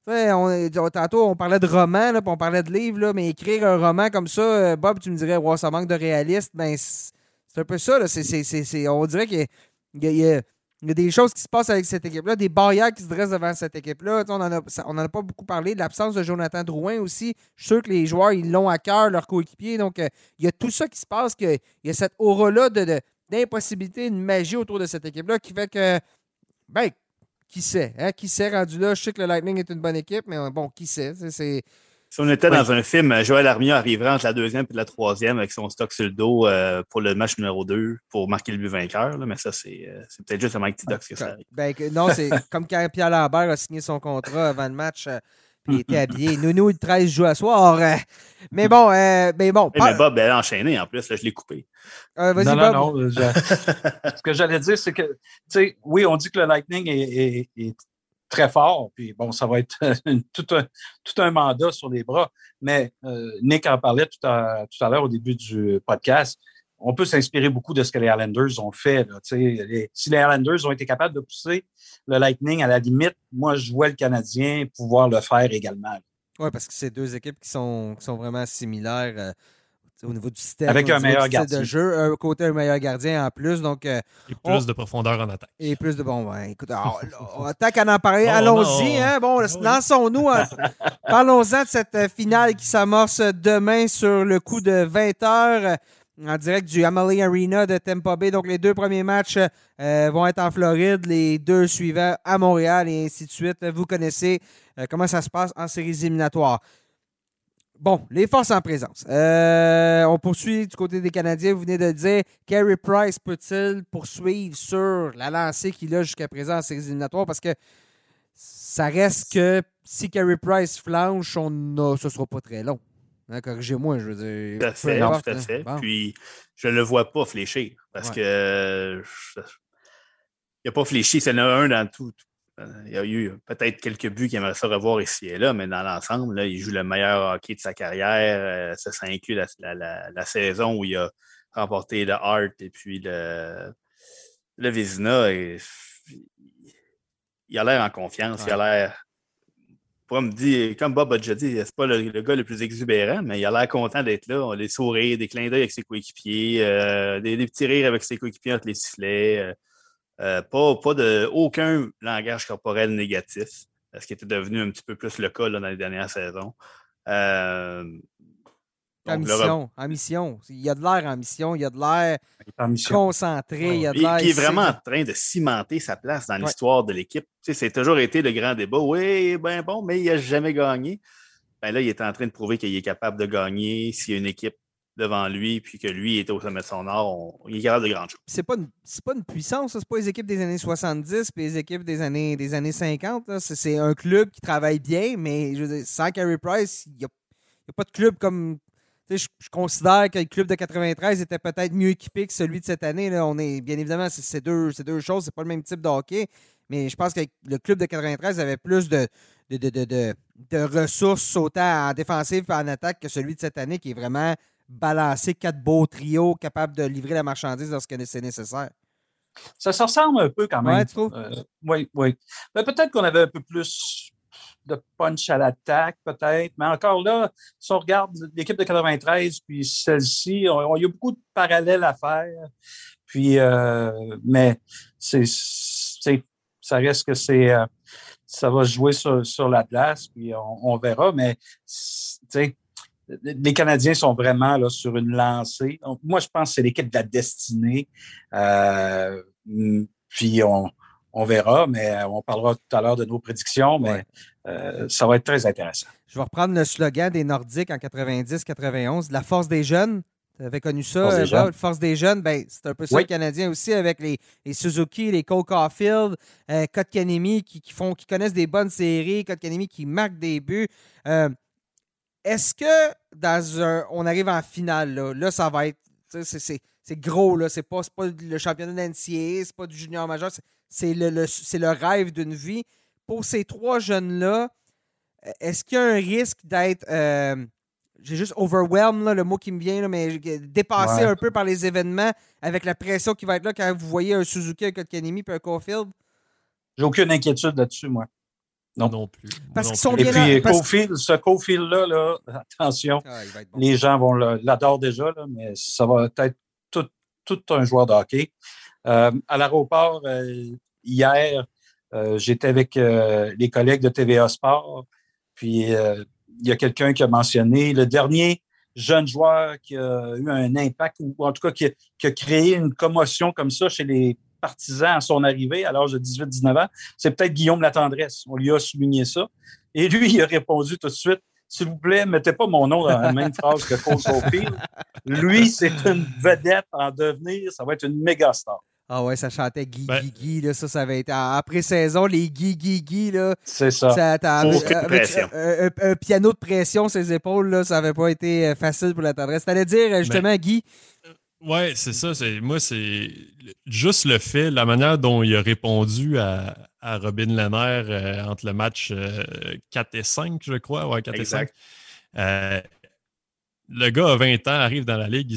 on, tantôt, on parlait de roman, là, on parlait de livre, mais écrire un roman comme ça, euh, Bob, tu me dirais, ça manque de réaliste. Ben, c'est un peu ça. On dirait qu'il y, a, des choses qui se passent avec cette équipe-là, des barrières qui se dressent devant cette équipe-là. On n'en a, a, pas beaucoup parlé. L'absence de Jonathan Drouin aussi. Je suis sûr que les joueurs, ils l'ont à cœur, leur coéquipier. Donc, euh, il y a tout ça qui se passe, qu'il y a cette aura-là de, d'impossibilité, une magie autour de cette équipe-là qui fait que, ben, qui sait? Hein? Qui sait rendu là? Je sais que le Lightning est une bonne équipe, mais bon, qui sait? C'est, si on était dans un film, Joël Armia arriverait entre la deuxième et la troisième avec son stock sur le dos euh, pour le match numéro 2 pour marquer le but vainqueur. mais ça, c'est, euh, peut-être juste à Mike Tidox que ça arrive. Ben, non, c'est (laughs) comme quand Pierre Lambert a signé son contrat avant le match. Euh, il était habillé. Nounou, le 13 joue à soir. Euh. mais bon, euh, mais bon. mais Bob, elle a enchaîné en plus. je l'ai coupé. Euh, vas-y, Bob. Non, non, (laughs) ce que j'allais dire, c'est que, tu sais, oui, on dit que le Lightning est, très fort. Puis bon, ça va être (laughs) tout, un, tout, un, mandat sur les bras. Mais Nick en parlait tout à, tout à l'heure au début du podcast on peut s'inspirer beaucoup de ce que les Islanders ont fait. si les Islanders ont été capables de pousser le Lightning à la limite, moi, je vois le Canadien pouvoir le faire également. Oui, parce que c'est deux équipes qui sont, sont vraiment similaires euh, au niveau du système. Avec un meilleur gardien. de jeu, un côté un meilleur gardien en plus. Donc, euh, et plus de profondeur en attaque. Et plus de bon, écoute, (laughs) tant qu'à en parler, allons-y. Hein, bon, ah lançons-nous. Hein. (laughs) Parlons-en de cette euh, finale qui s'amorce demain sur le coup de 20 heures en direct du Amalie Arena de Tampa Bay. Donc, les deux premiers matchs euh, vont être en Floride, les deux suivants à Montréal et ainsi de suite. Vous connaissez euh, comment ça se passe en séries éliminatoires. Bon, les forces en présence. Euh, on poursuit du côté des Canadiens. Vous venez de dire, Carey Price peut-il poursuivre sur la lancée qu'il a jusqu'à présent en séries éliminatoires? Parce que ça reste que si Carey Price flanche, on ne ce ne sera pas très long. Hein, corrigez-moi, je veux dire. Tout à fait, tout à hein. fait. Puis, je ne le vois pas fléchir parce que il n'a pas fléchi. C'est un dans tout. Il y a eu peut-être quelques buts qu'il aimerait ça revoir ici et là, mais dans l'ensemble, il joue le meilleur hockey de sa carrière. Euh, ça, ça inclut la, saison où il a remporté le Hart et puis le, le Vizina. Et, il a l'air en confiance, il a l'air pas me dire, comme Bob a déjà dit, c'est pas le, gars le plus exubérant, mais il a l'air content d'être là. On a des sourires, des clins d'œil avec ses coéquipiers, euh, des, petits rires avec ses coéquipiers entre les sifflets. Euh, euh, pas, pas de aucun langage corporel négatif, ce qui était devenu un petit peu plus le cas dans les dernières saisons. en mission, en mission. Il y a de l'air en mission, il y a de l'air concentré, il y a de l'air. Il est vraiment en train de cimenter sa place dans l'histoire de l'équipe. Tu sais, c'est toujours été le grand débat. Oui, ben bon, mais il n'a jamais gagné. Ben là, il est en train de prouver qu'il est capable de gagner s'il y a une équipe devant lui, puis que lui est au sommet de son art, il est capable de grandes choses. C'est pas pas une puissance, c'est pas les équipes des années 70 puis les équipes des années, des années 50. C'est un club qui travaille bien, mais je sans Carey Price, il n'y a, pas de club comme. Je, je, considère que le club de 93 était peut-être mieux équipé que celui de cette année. Là. On est, bien évidemment, c'est deux, deux choses, c'est pas le même type de hockey, mais je pense que le club de 93 avait plus de, de, de, de, de ressources autant en défensive qu'en attaque que celui de cette année qui est vraiment balancer quatre beaux trios capables de livrer la marchandise lorsque c'est nécessaire. Ça se ressemble un peu quand même. Ouais, tu trouves? Euh, oui, oui. Ben, peut-être qu'on avait un peu plus de punch à l'attaque, peut-être. Mais encore là, si on regarde l'équipe de 93 puis celle-ci, il y a beaucoup de parallèles à faire. Puis, euh, mais c'est, ça reste que c'est, euh, ça va jouer sur, sur la place, puis on, on verra. Mais, tu sais, les Canadiens sont vraiment là, sur une lancée. moi, je pense que c'est l'équipe de la destinée. Euh, puis on, verra, mais on parlera tout à l'heure de nos prédictions, mais euh, ça va être très intéressant. Je vais reprendre le slogan des Nordiques en 90-91, la force des jeunes. Tu avais connu ça, force des, euh, force des jeunes. Ben, c'est un peu ça le Canadien aussi avec les, Suzuki, les Cole Caulfield, euh, Kanemi qui, font, qui connaissent des bonnes séries, Kanemi qui marque des buts. Est-ce que dans un, on arrive en finale, là, là ça va être. C'est gros, là. C'est pas, pas le championnat d'NCA, c'est pas du junior majeur, c'est le, le, rêve d'une vie. Pour ces trois jeunes-là, est-ce qu'il y a un risque d'être. Euh, j'ai juste overwhelmed, là, le mot qui me vient, là, mais dépassé un peu par les événements avec la pression qui va être là quand vous voyez un Suzuki, un Kotkaniemi puis un Caulfield? J'ai aucune inquiétude là-dessus, moi. Non. non plus. Parce qu'ils sont bien Et puis, ce Cofield-là, là, attention, ah, les gens vont l'adorent déjà, là, mais ça va être tout, tout un joueur de hockey. Euh, à l'aéroport, euh, hier, euh, j'étais avec les collègues de TVA Sport, puis il y a quelqu'un qui a mentionné le dernier jeune joueur qui a eu un impact, ou en tout cas qui qui a créé une commotion comme ça chez les partisan à son arrivée à l'âge de 18-19 ans, c'est peut-être Guillaume Latendresse. On lui a souligné ça. Et lui, il a répondu tout de suite S'il vous plaît, mettez pas mon nom dans la même phrase que Caulfield. Lui, c'est une vedette en devenir. Ça va être une méga star. Ah ouais, ça chantait Guy ben Guy Guy, là, ça, ça avait été après saison, les Guy Guy Guy, là. C'est ça. ça avec, un, piano de pression sur ses épaules, là, ça n'avait pas été euh, facile pour la tendresse. T'allais dire, euh, justement, ben, Guy, Ouais, c'est ça. C'est, moi, c'est juste le fait, la manière dont il a répondu à, Robin Lehner euh, entre le match 4 euh, et 5, je crois. Ouais, 4 et 5. Euh, le gars a 20 ans, arrive dans la ligue.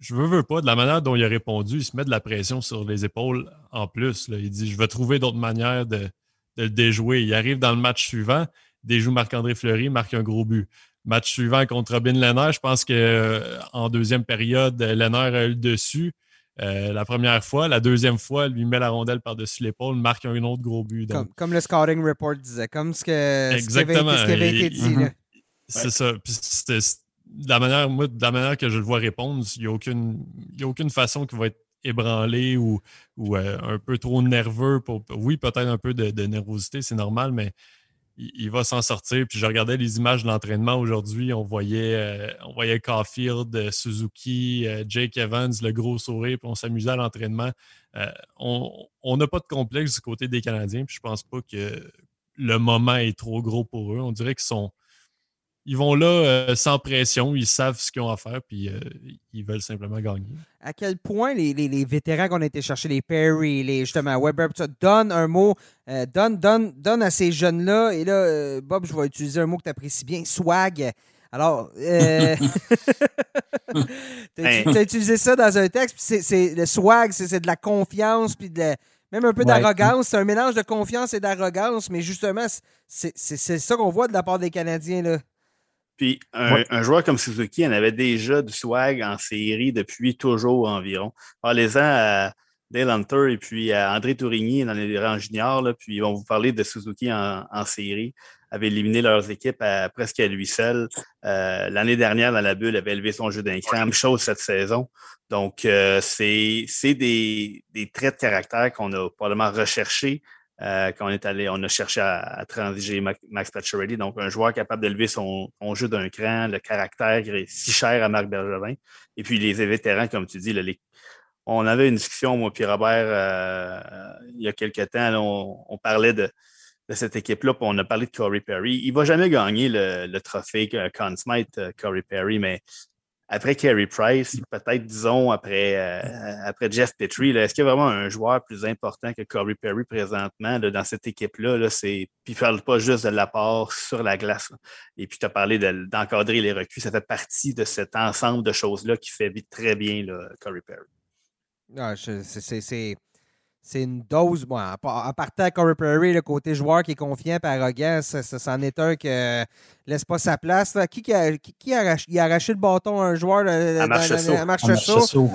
je veux, veux pas, de la manière dont il a répondu, il se met de la pression sur les épaules en plus. Il dit Je vais trouver d'autres manières de, de, le déjouer. Il arrive dans le match suivant, déjoue Marc-André Fleury, marque un gros but. Match suivant contre Robin Lehner, je pense qu'en euh, deuxième période, Lehner a eu le dessus. Euh, la première fois. La deuxième fois, lui met la rondelle par-dessus l'épaule, marque un autre gros but. Comme, le scouting report disait, comme ce, que, Exactement. ce qui avait, été dit. C'est ça. de la manière, de la manière que je le vois répondre, il n'y a, aucune, a aucune façon qui va être ébranlé ou, ou euh, un peu trop nerveux. Pour, oui, peut-être un peu de, de nervosité, c'est normal, mais il, va s'en sortir. Puis je regardais les images de l'entraînement aujourd'hui. On voyait, euh, on voyait Caulfield, euh, Suzuki, euh, Jake Evans, le gros sourire, puis on s'amusait à l'entraînement. on n'a pas de complexe du côté des Canadiens. Puis je pense pas que le moment est trop gros pour eux. On dirait qu'ils sont ils vont là euh, sans pression, ils savent ce qu'ils ont à faire, puis euh, ils veulent simplement gagner. À quel point les, vétérans qu'on a été chercher, les Perry, les justement Weber, ça, donnent un mot, euh, donne, donne, à ces jeunes-là, et là, Bob, je vais utiliser un mot que tu apprécies bien, swag. Alors, (laughs) (laughs) tu as, utilisé ça dans un texte, puis c'est le swag, c'est de la confiance, puis de même un peu d'arrogance. C'est un mélange de confiance et d'arrogance, mais justement, c'est ça qu'on voit de la part des Canadiens. Là. Puis un, joueur comme Suzuki en avait déjà du swag en série depuis toujours environ. Parlez-en à Dale Hunter et puis André Tourigny dans les rangs juniors. Là, puis ils vont vous parler de Suzuki en, série avait éliminé leurs équipes à, presque à lui seul. L'année dernière, dans la bulle, avait élevé son jeu d'un cran. Chose cette saison. Donc, c'est des, des, traits de caractère qu'on a probablement recherchés euh, quand on est allé, on a cherché à, transiger Max Pacioretty, donc un joueur capable d'élever son, jeu d'un cran, le caractère qui est si cher à Marc Bergevin. Et puis les vétérans, comme tu dis, on avait une discussion, moi et Robert, euh, il y a quelques temps, on, parlait de, cette équipe-là, puis on a parlé de Corey Perry. Il ne va jamais gagner le, le trophée Conn Smythe, euh, Corey Perry, mais après Carey Price, peut-être, disons, après, euh, après Jeff Petrie, est-ce qu'il y a vraiment un joueur plus important que Corey Perry présentement dans cette équipe-là? Là, puis il ne parle pas juste de l'apport sur la glace. Et puis tu as parlé d'encadrer les recrues. Ça fait partie de cet ensemble de choses-là qui fait très bien Corey Perry. Ah, c'est c'est une dose. Bon, en partant à Corey Perry, le côté joueur qui est confiant et arrogant, ça, c'en est un qui laisse pas sa place. Qui, qui, a, qui, a, arraché, le bâton à un joueur à marche saut?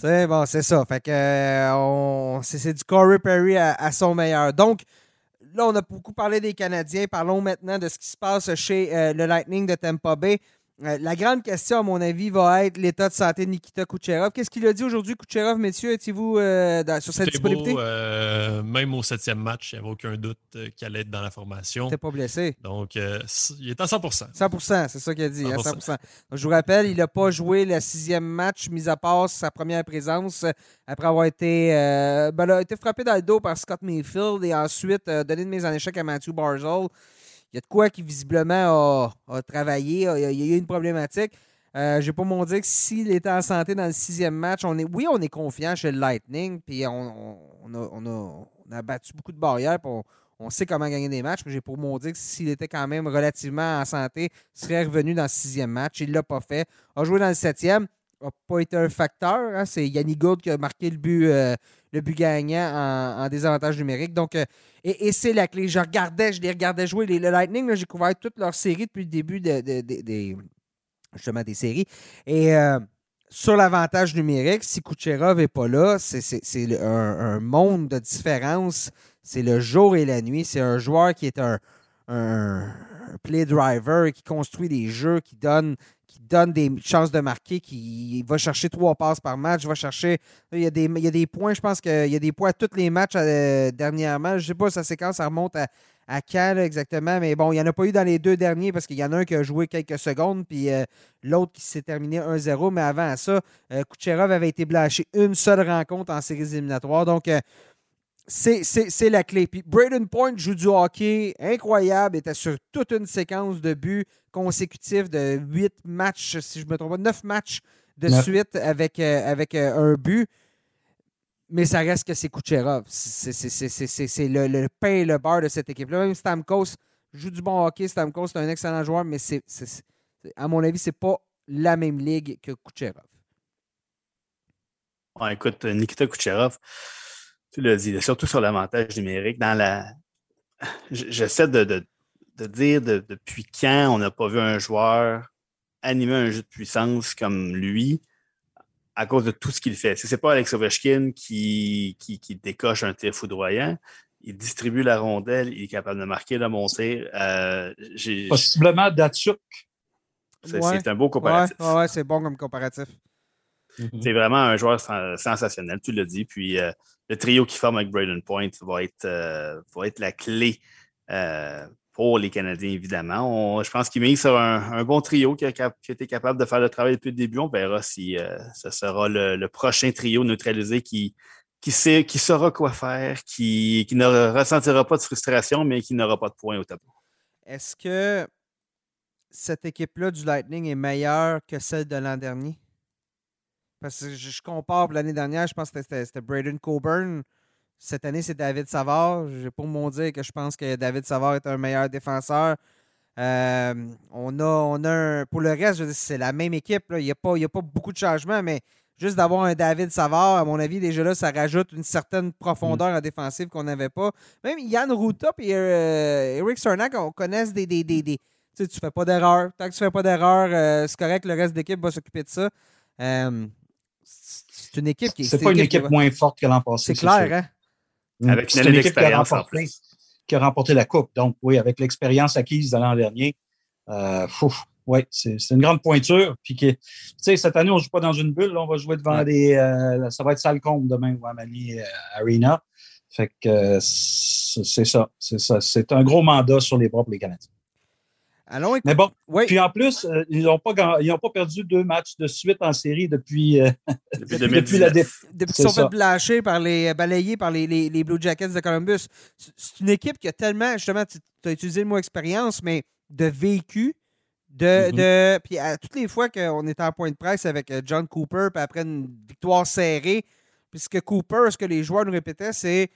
C'est bon, c'est ça. Fait que euh, c'est du Corey Perry à, son meilleur. Donc, là, on a beaucoup parlé des Canadiens. Parlons maintenant de ce qui se passe chez euh, le Lightning de Tampa Bay. Euh, la grande question, à mon avis, va être l'état de santé de Nikita Kucherov. Qu'est-ce qu'il a dit aujourd'hui, Kucherov, messieurs? Étiez-vous euh, sur sa disponibilité? Euh, même au septième match, il n'y avait aucun doute qu'il allait être dans la formation. Il n'était pas blessé. Donc, il est à 100% 100% c'est ça qu'il a dit. 100%. Hein, je vous rappelle, il n'a pas joué le sixième match, mis à part sa première présence, après avoir été, ben, a été frappé dans le dos par Scott Mayfield et ensuite donné de mise en échec à Matthew Barzell il y a de quoi qui visiblement a, travaillé, il y a eu une problématique. Euh, je vais pas m'en dire que s'il était en santé dans le sixième match, on est, oui, on est confiant chez le Lightning, puis on, a, battu beaucoup de barrières, on, sait comment gagner des matchs, mais j'ai pour mon dire que s'il était quand même relativement en santé, il serait revenu dans le sixième match. Il ne l'a pas fait. A joué dans le septième, n'a pas été un facteur. Hein. C'est Yannick Gould qui a marqué le but, euh, le but gagnant en, désavantage numérique. Donc, euh, et, c'est la clé. Je regardais, je les regardais jouer. le Lightning, j'ai couvert toute leur série depuis le début de, des justement des séries. Et euh, sur l'avantage numérique, si Kucherov n'est pas là, c'est un, monde de différence. C'est le jour et la nuit. C'est un joueur qui est un, un, play driver, qui construit des jeux, qui donne qui donne des chances de marquer, qui va chercher trois passes par match, va chercher. Il y a des, il y a des points, je pense qu'il y a des points à tous les matchs euh, dernièrement. Je ne sais pas sa séquence, ça remonte à, à quand exactement, mais bon, il n'y en a pas eu dans les deux derniers parce qu'il y en a un qui a joué quelques secondes, puis euh, l'autre qui s'est terminé 1-0. Mais avant ça, euh, avait été blanchi une seule rencontre en séries éliminatoires. Donc, c'est la clé. Puis Braden Point joue du hockey incroyable, était sur toute une séquence de buts consécutifs de huit matchs, si je me trompe pas, neuf matchs de suite avec, euh, avec euh, un but. Mais ça reste que c'est Kucherov. C'est le, le, pain et le beurre de cette équipe-là. Même Stamkos joue du bon hockey. Stamkos, c'est un excellent joueur, mais c'est à mon avis, c'est pas la même ligue que Kucherov. écoute, Nikita Kucherov, tu l'as dit, surtout sur l'avantage numérique. Dans la, j'essaie de, dire depuis quand on n'a pas vu un joueur animer un jeu de puissance comme lui à cause de tout ce qu'il fait. Si ce n'est pas Alex Ovechkin qui, qui, décoche un tir foudroyant, il distribue la rondelle, il est capable de marquer, de monter. Euh, Possiblement Datsuk. C'est un beau comparatif. Ouais, c'est bon comme comparatif. C'est vraiment un joueur sensationnel, tu l'as dit. Puis euh, le trio qui forme avec Braden Point va être, euh, va être la clé euh, pour les Canadiens, évidemment. je pense qu'il met sur un, bon trio qui a, été capable de faire le travail depuis le début. On verra si ce sera le, prochain trio neutralisé qui, qui, sait, qui saura quoi faire, qui, qui ne ressentira pas de frustration, mais qui n'aura pas de points au tableau. Est-ce que cette équipe-là du Lightning est meilleure que celle de l'an dernier? Parce que je, compare l'année dernière, je pense que c'était Braden Coburn. Cette année, c'est David Savard. J'ai pour mon dire que je pense que David Savard est un meilleur défenseur. Euh, on, a, on a un, pour le reste, c'est la même équipe. Il n'y a, pas, a pas beaucoup de changements, mais juste d'avoir un David Savard, à mon avis, déjà là, ça rajoute une certaine profondeur mm. en défensive qu'on n'avait pas. Même Yann Ruta et euh, Eric Cernak, on connaisse des. des, des, des tu ne fais pas d'erreur. Tant que tu ne fais pas d'erreur, euh, c'est correct, le reste de l'équipe va s'occuper de ça c'est une équipe qui C'est pas une équipe, moins forte que l'an passé. C'est clair, hein? Avec une, équipe qui a, remporté, qui a remporté la Coupe. Donc, oui, avec l'expérience acquise de l'an dernier, euh, oui, c'est une grande pointure. Puis que, tu sais, cette année, on ne joue pas dans une bulle. on va jouer devant des. Euh, ça va être Salcombe demain ou Amani euh, Arena. Fait que c'est ça. C'est ça. C'est un gros mandat sur les bras pour les Canadiens. Allons, Mais bon, puis en plus, ils n'ont pas, pas perdu deux matchs de suite en série depuis, depuis, (laughs) depuis, la Depuis qu'ils sont fait blancher par les, balayés par les, les, les, Blue Jackets de Columbus. C'est une équipe qui a tellement, justement, tu as utilisé le mot expérience, mais de vécu de, mm-hmm. de, puis à toutes les fois qu'on était en point de presse avec euh, John Cooper, puis après une victoire serrée, puisque Cooper, ce que les joueurs nous répétaient, c'est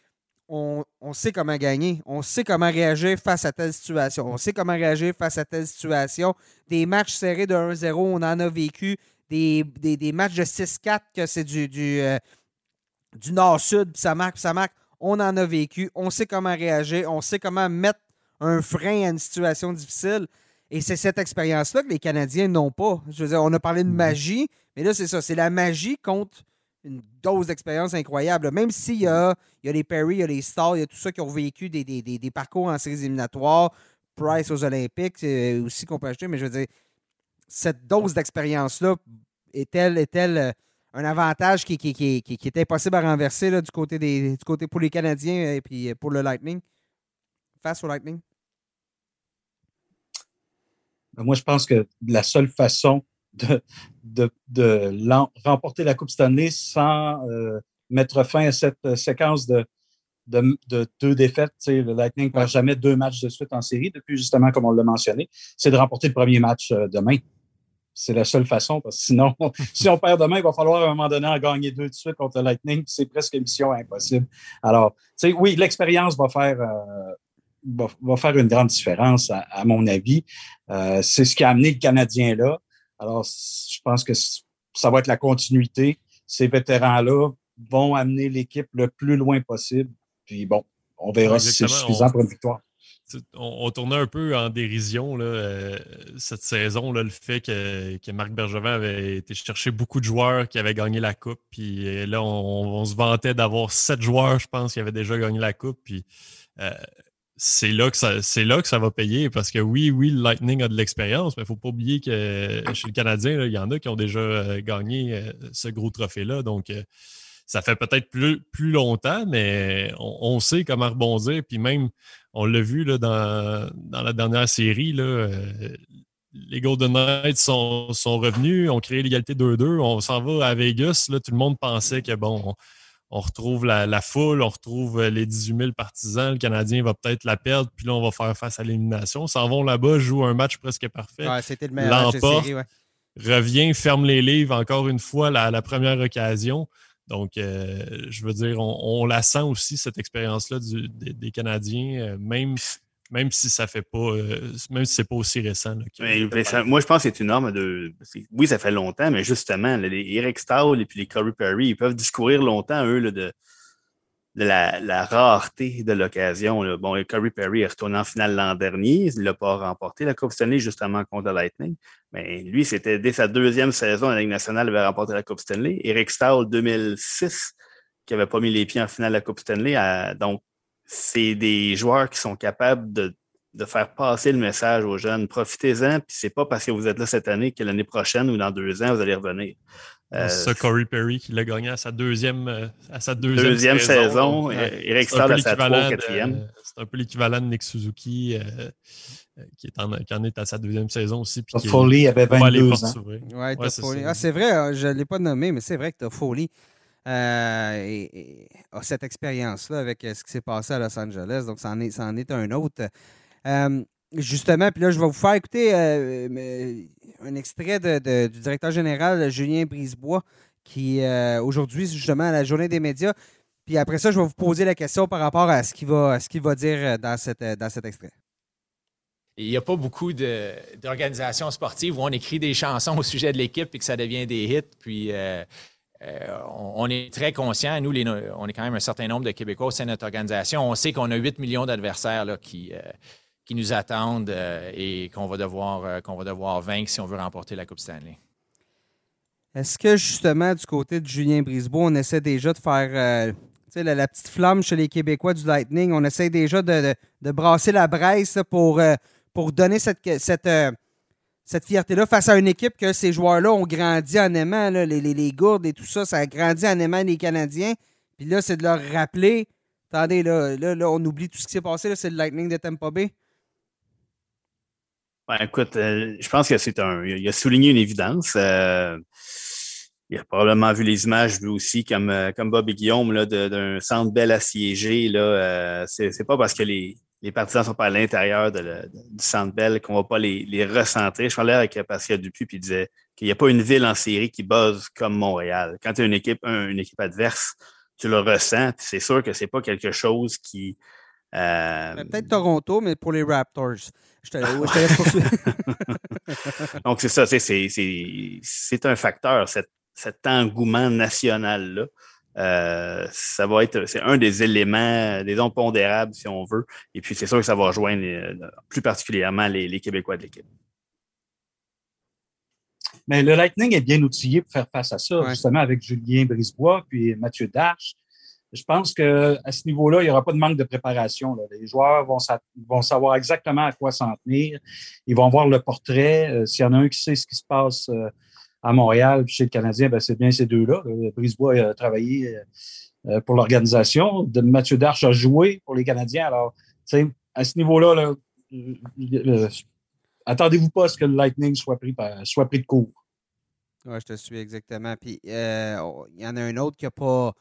on, sait comment gagner, on sait comment réagir face à telle situation, on sait comment réagir face à telle situation. Des matchs serrés de 1-0, on en a vécu. Des, matchs de 6-4, que c'est du, du, euh, du nord-sud, puis ça marque, puis ça marque. On en a vécu, on sait comment réagir, on sait comment mettre un frein à une situation difficile. Et c'est cette expérience-là que les Canadiens n'ont pas. Je veux dire, on a parlé de mhm. magie, mais là, c'est ça. C'est la magie contre une dose d'expérience incroyable. Même s'il y a, y a les Perry, il y a les Stars, il y a tout ça qui ont vécu des, des, parcours en séries éliminatoires, Price aux Olympiques c'est aussi qu'on peut acheter, mais je veux dire, cette dose d'expérience-là est-elle est euh, un avantage qui, qui, qui, qui, est impossible à renverser du, côté des, du côté pour les Canadiens et puis pour le Lightning? Face au Lightning? Ben, moi, je pense que la seule façon de, de, remporter la Coupe Stanley sans euh, mettre fin à cette euh, séquence de, de, deux défaites. Le Lightning ne perd jamais deux matchs de suite en série, depuis justement, comme on l'a mentionné, c'est de remporter le premier match euh, demain. C'est la seule façon, parce que sinon, (laughs) si on perd demain, il va falloir à un moment donné en gagner deux de suite contre le Lightning, c'est presque mission impossible. Alors, oui, l'expérience va faire, va, faire une grande différence, à, mon avis. Euh, c'est ce qui a amené le Canadien là. Alors, je pense que ça va être la continuité. Ces vétérans-là vont amener l'équipe le plus loin possible. Puis bon, on verra si c'est suffisant pour une victoire. On, tournait un peu en dérision là, euh, cette saison, là, le fait que, Marc Bergevin avait été chercher beaucoup de joueurs qui avaient gagné la Coupe. Puis euh, là, on, se vantait d'avoir sept joueurs, je pense, qui avaient déjà gagné la Coupe. Puis c'est là que ça c'est là ça va payer parce que oui, oui, le Lightning a de l'expérience, mais il ne faut pas oublier que chez le Canadien, il y en a qui ont déjà euh, gagné euh, ce gros trophée-là. Donc, euh, ça fait peut-être plus, longtemps, mais on, sait comment rebondir. Puis même, on l'a vu dans, la dernière série, les Golden Knights sont, sont revenus, ont créé l'égalité 2-2. On s'en va à Vegas. Là, tout le monde pensait que bon on retrouve la, foule, on retrouve euh, les 18 000 partisans. Le Canadien va peut-être la perdre, puis là, on va faire face à l'élimination. S'en vont là-bas, jouent un match presque parfait. Ouais, c'était le meilleur Revient, ferme les livres encore une fois la, la première occasion. Donc, euh, je veux dire, on, la sent aussi, cette expérience-là des, des, Canadiens, euh, même même si ça fait pas, euh, même si c'est pas aussi récent. moi, je pense que c'est une norme de. Oui, ça fait longtemps, mais justement, les Eric Stahl et puis les Corey Perry, ils peuvent discourir longtemps, eux, de, de la, rareté de l'occasion. Bon, Corey Perry est retourné en finale l'an dernier. Il n'a pas remporté la Coupe Stanley justement contre Lightning. Mais lui, c'était dès sa deuxième saison à la Ligue nationale, il avait remporté la Coupe Stanley. Eric Stahl, 2006, qui n'avait pas mis les pieds en finale de la Coupe Stanley. donc, c'est des joueurs qui sont capables de, faire passer le message aux jeunes. Profitez-en, puis c'est pas parce que vous êtes là cette année que l'année prochaine ou dans deux ans, vous allez revenir. Euh, c'est Corey Perry qui l'a gagné à sa deuxième, euh, à sa deuxième, saison. Eric Stahl à sa troisième, quatrième. C'est un peu l'équivalent de Nick Suzuki. Euh, qui, est en, qui en est à sa deuxième saison aussi. Puis Foley avait 22 ans. Ouais, ah, c'est vrai, je ne l'ai pas nommé, mais c'est vrai que tu as Foley. Euh, et, a cette expérience-là avec euh, ce qui s'est passé à Los Angeles. Donc, ça en est, est un autre. Euh, justement, puis là, je vais vous faire écouter un extrait du directeur général Julien Brisebois, qui aujourd'hui, justement, à la journée des médias. Puis après ça, je vais vous poser la question par rapport à ce qu'il va, dire dans, dans cet extrait. Il n'y a pas beaucoup d'organisations sportives où on écrit des chansons au sujet de l'équipe et que ça devient des hits. Puis euh, on, est très conscient, nous, on est quand même un certain nombre de Québécois au sein de notre organisation. On sait qu'on a 8 millions d'adversaires qui, euh, qui nous attendent euh, et qu'on va, devoir, qu'on va devoir vaincre si on veut remporter la Coupe Stanley. est-ce que justement, du côté de Julien Brisebois, on essaie déjà de faire la, petite flamme chez les Québécois du Lightning? On essaie déjà de, brasser la braise pour, pour donner cette, cette, cette fierté-là face à une équipe que ces joueurs-là ont grandi en aimant, les, les, gourdes et tout ça, ça a grandi en aimant les Canadiens. Puis là, c'est de leur rappeler. Attendez, là, là, on oublie tout ce qui s'est passé, c'est le Lightning de Tampa Bay. Ben, écoute, je pense que c'est un. Il a souligné une évidence. Il a probablement vu les images, lui aussi, comme, euh, comme Bob et Guillaume, d'un centre bel assiégé. Là, euh, c'est pas parce que les, les partisans sont pas à l'intérieur du centre belle qu'on va pas les, les ressentir. Je parlais avec Pascal Dupuis, puis il disait qu'il n'y a pas une ville en série qui buzz comme Montréal. Quand tu as une équipe, une équipe adverse, tu le ressens, c'est sûr que c'est pas quelque chose qui. Euh, ben, peut-être Toronto, mais pour les Raptors. Je te, je te laisse poursuivre. (laughs) Donc, c'est ça, c'est un facteur, cette cet engouement national-là. Euh, ça va être, c'est un des éléments, des ondes pondérables, si on veut. Et puis, c'est sûr que ça va rejoindre plus particulièrement les, Québécois de l'équipe. Mais le Lightning est bien outillé pour faire face à ça, justement avec Julien Brisebois puis Mathieu Darche. Je pense qu'à ce niveau-là, il n'y aura pas de manque de préparation. Les joueurs vont, vont, savoir exactement à quoi s'en tenir. Ils vont voir le portrait. Euh, s'il y en a un qui sait ce qui se passe euh, à Montréal, puis chez le Canadien, ben, c'est bien ces deux-là. Brisebois a travaillé euh, euh, pour l'organisation. Mathieu Darche a joué pour les Canadiens. Alors, à ce niveau-là, euh, attendez-vous pas à ce que le Lightning soit pris, soit pris de court. Oui, je te suis exactement. Puis il y en a un autre qui a pas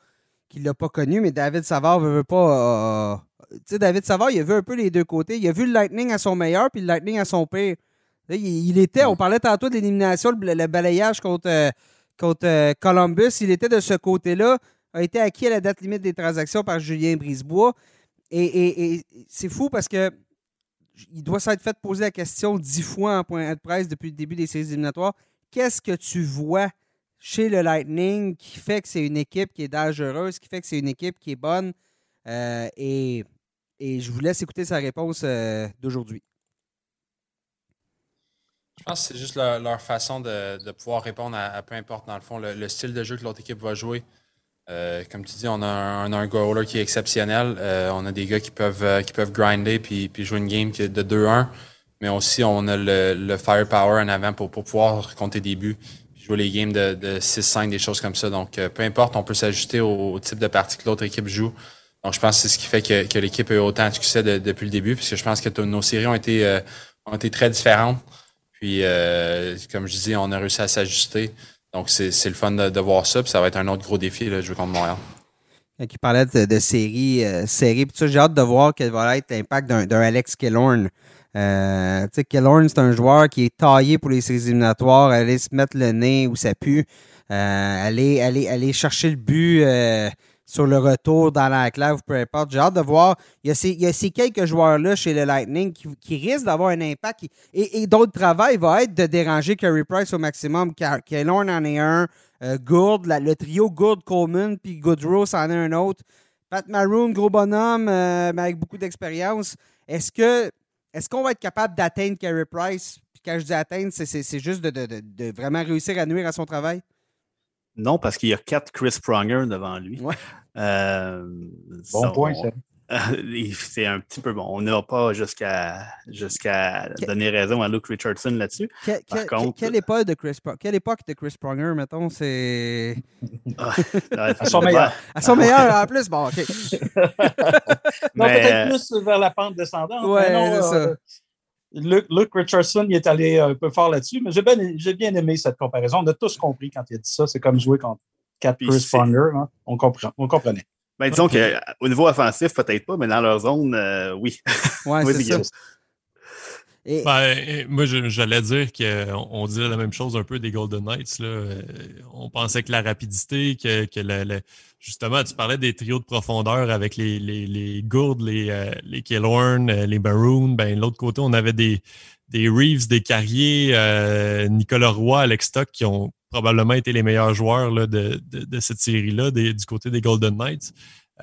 qui l'a pas connu, mais David Savard veut, veut pas. tu sais, David Savard, il a vu un peu les deux côtés. Il a vu le Lightning à son meilleur, puis le Lightning à son pire. Il, était, on parlait tantôt de l'élimination, le, balayage contre, euh, contre euh, Columbus. Il était de ce côté-là, a été acquis à la date limite des transactions par Julien Brisebois. Et, c'est fou parce que il doit s'être fait poser la question dix fois en point de presse depuis le début des séries éliminatoires. Qu'est-ce que tu vois chez le Lightning qui fait que c'est une équipe qui est dangereuse, qui fait que c'est une équipe qui est bonne? Euh, et, je vous laisse écouter sa réponse d'aujourd'hui. Je pense que c'est juste leur, façon de, pouvoir répondre à, peu importe, dans le fond, le, style de jeu que l'autre équipe va jouer. Euh, comme tu dis, on a un, un goaler qui est exceptionnel. Euh, on a des gars qui peuvent, euh, qui peuvent grinder puis, jouer une game de 2-1. Mais aussi, on a le, firepower en avant pour, pouvoir compter des buts. jouer les games de, de 6-5, des choses comme ça. Donc, peu importe, on peut s'ajuster au, type de partie que l'autre équipe joue. Donc, je pense que c'est ce qui fait que, l'équipe a eu autant de succès depuis le début, puisque je pense que nos séries ont été, ont été très différentes. Puis, euh, comme je disais, on a réussi à s'ajuster. Donc, c'est le fun de, voir ça. Puis, ça va être un autre gros défi, de jouer contre Montréal. Qui parlait de, série, euh, série. j'ai hâte de voir quel va être l'impact d'un Alex Killorn. Euh, Killorn, c'est un joueur qui est taillé pour les séries éliminatoires, aller se mettre le nez où ça pue, euh, aller, aller, aller chercher le but sur le retour dans l'enclave, peu importe. J'ai hâte de voir. Il y a ces, quelques joueurs-là chez le Lightning qui, risquent d'avoir un impact. et, et d'autres travail va être de déranger Carey Price au maximum. Kellorn en est un. Euh, Gould, le trio Gould, Coleman, puis Goodrow en est un autre. Pat Maroon, gros bonhomme, euh, mais avec beaucoup d'expérience. Est-ce que est-ce qu'on va être capable d'atteindre Carey Price? Puis quand je dis atteindre, c'est juste de, de, vraiment réussir à nuire à son travail? Non, parce qu'il y a quatre Chris Pronger devant lui. Euh, bon point, ça. c'est (laughs) un petit peu bon. On n'ira pas jusqu'à jusqu'à donner raison à Luke Richardson là-dessus. Par contre, quelle époque de Chris quelle époque de Chris Pronger, mettons, c'est ah, (laughs) à son meilleur. À son meilleur en plus, bon, ok. (laughs) non, peut-être plus vers la pente descendante. Ouais, c'est ça. Euh, Luke, Richardson il est allé un peu fort là-dessus, mais j'ai bien, aimé cette comparaison. On a tous compris quand il a dit ça. C'est comme jouer contre quatre Chris Pronger. Hein. On, on comprenait. Ben, disons qu'au niveau offensif, peut-être pas, mais dans leur zone, euh, oui. Ouais, (laughs) c'est ça. Ben, moi, j'allais dire qu'on disait la même chose un peu des Golden Knights. Là. Euh, on pensait que la rapidité, que, que justement, tu parlais des trios de profondeur avec les, les, les Gourdes, les, euh, les euh, les Maroon. Ben, l'autre côté, on avait des, des Reeves, des Carriers, Nicolas Roy, Alex Stock qui ont probablement été les meilleurs joueurs là, de, de, de, cette série-là du côté des Golden Knights.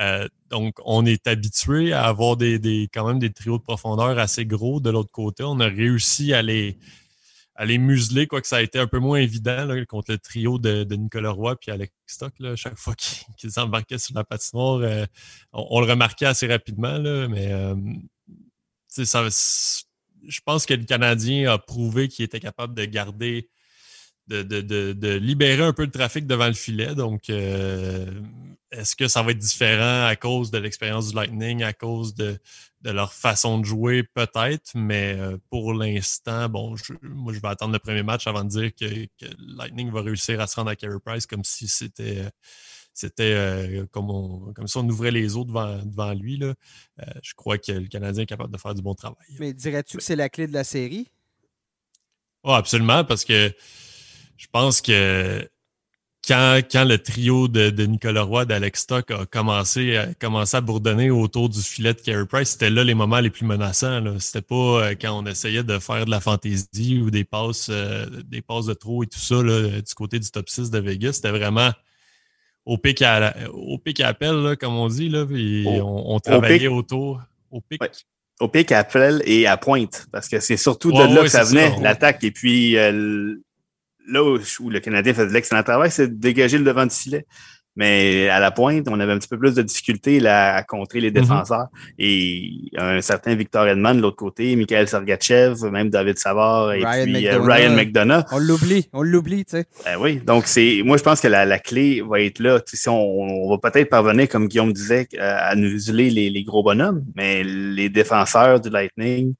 Euh, donc, on est habitué à avoir des, quand même des trios de profondeur assez gros de l'autre côté. On a réussi à les, museler, quoique ça a été un peu moins évident contre le trio de, Nicolas Roy puis Alex Stock. Là, chaque fois (laughs) qu'ils embarquaient sur la patinoire, euh, on, le remarquait assez rapidement, mais euh, je pense que le Canadien a prouvé qu'il était capable de garder, de, de, libérer un peu le trafic devant le filet. Donc, euh, est-ce que ça va être différent à cause de l'expérience du Lightning, à cause de, leur façon de jouer? Peut-être, mais euh, pour l'instant, bon, moi, je vais attendre le premier match avant de dire que, Lightning va réussir à se rendre à Carey Price comme si c'était. c'était euh, comme, comme si on ouvrait les eaux devant, devant lui. Là. Euh, je crois que le Canadien est capable de faire du bon travail. Mais dirais-tu que c'est la clé de la série? Oh, absolument, parce que je pense que quand, quand le trio de, de Nicolas Roy, d'Alex Stock a commencé, a commencé à bourdonner autour du filet de Carey Price, c'était là les moments les plus menaçants. C'était pas euh, quand on essayait de faire de la fantaisie ou des passes, euh, des passes de trop et tout ça là, du côté du top 6 de Vegas. C'était vraiment au pic à, au pic à appel, là, comme on dit, là, puis on, travaillait autour. Au pic. Au pic à appel et à pointe, parce que c'est surtout de là que ça venait, l'attaque. Et puis, euh, là où, le Canadien fait de l'excellent travail, c'est de dégager le devant du filet. Mais à la pointe, on avait un petit peu plus de difficulté là, à contrer les mhm. défenseurs. Et un certain Victor Edmond de l'autre côté, Michael Sergachev, même David Savard et Ryan puis euh, McDonough. Ryan McDonough. On l'oublie, on l'oublie, tu sais. Ben oui, donc c'est moi je pense que la, clé va être là. Si on, va peut-être parvenir, comme Guillaume disait, à nous les, les gros bonhommes, mais les défenseurs du Lightning,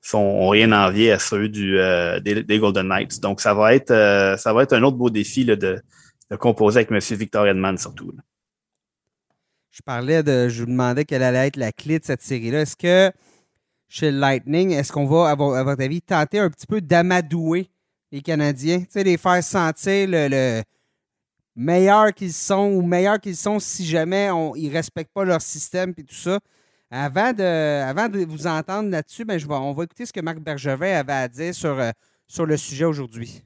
sont rien envié à ceux du, euh, des, Golden Knights. Donc, ça va être, euh, ça va être un autre beau défi de, de, composer avec M. Victor Edman surtout. Je parlais de. Je vous demandais quelle allait être la clé de cette série-là. Est-ce que chez Lightning, est-ce qu'on va, à votre avis, tenter un petit peu d'amadouer les Canadiens? Tu sais, les faire sentir le, le meilleur qu'ils sont ou meilleur qu'ils sont si jamais ils ne respectent pas leur système et tout ça. Avant de, avant de vous entendre là-dessus, ben, je on va écouter ce que Marc Bergevin avait à dire sur, euh, sur le sujet aujourd'hui.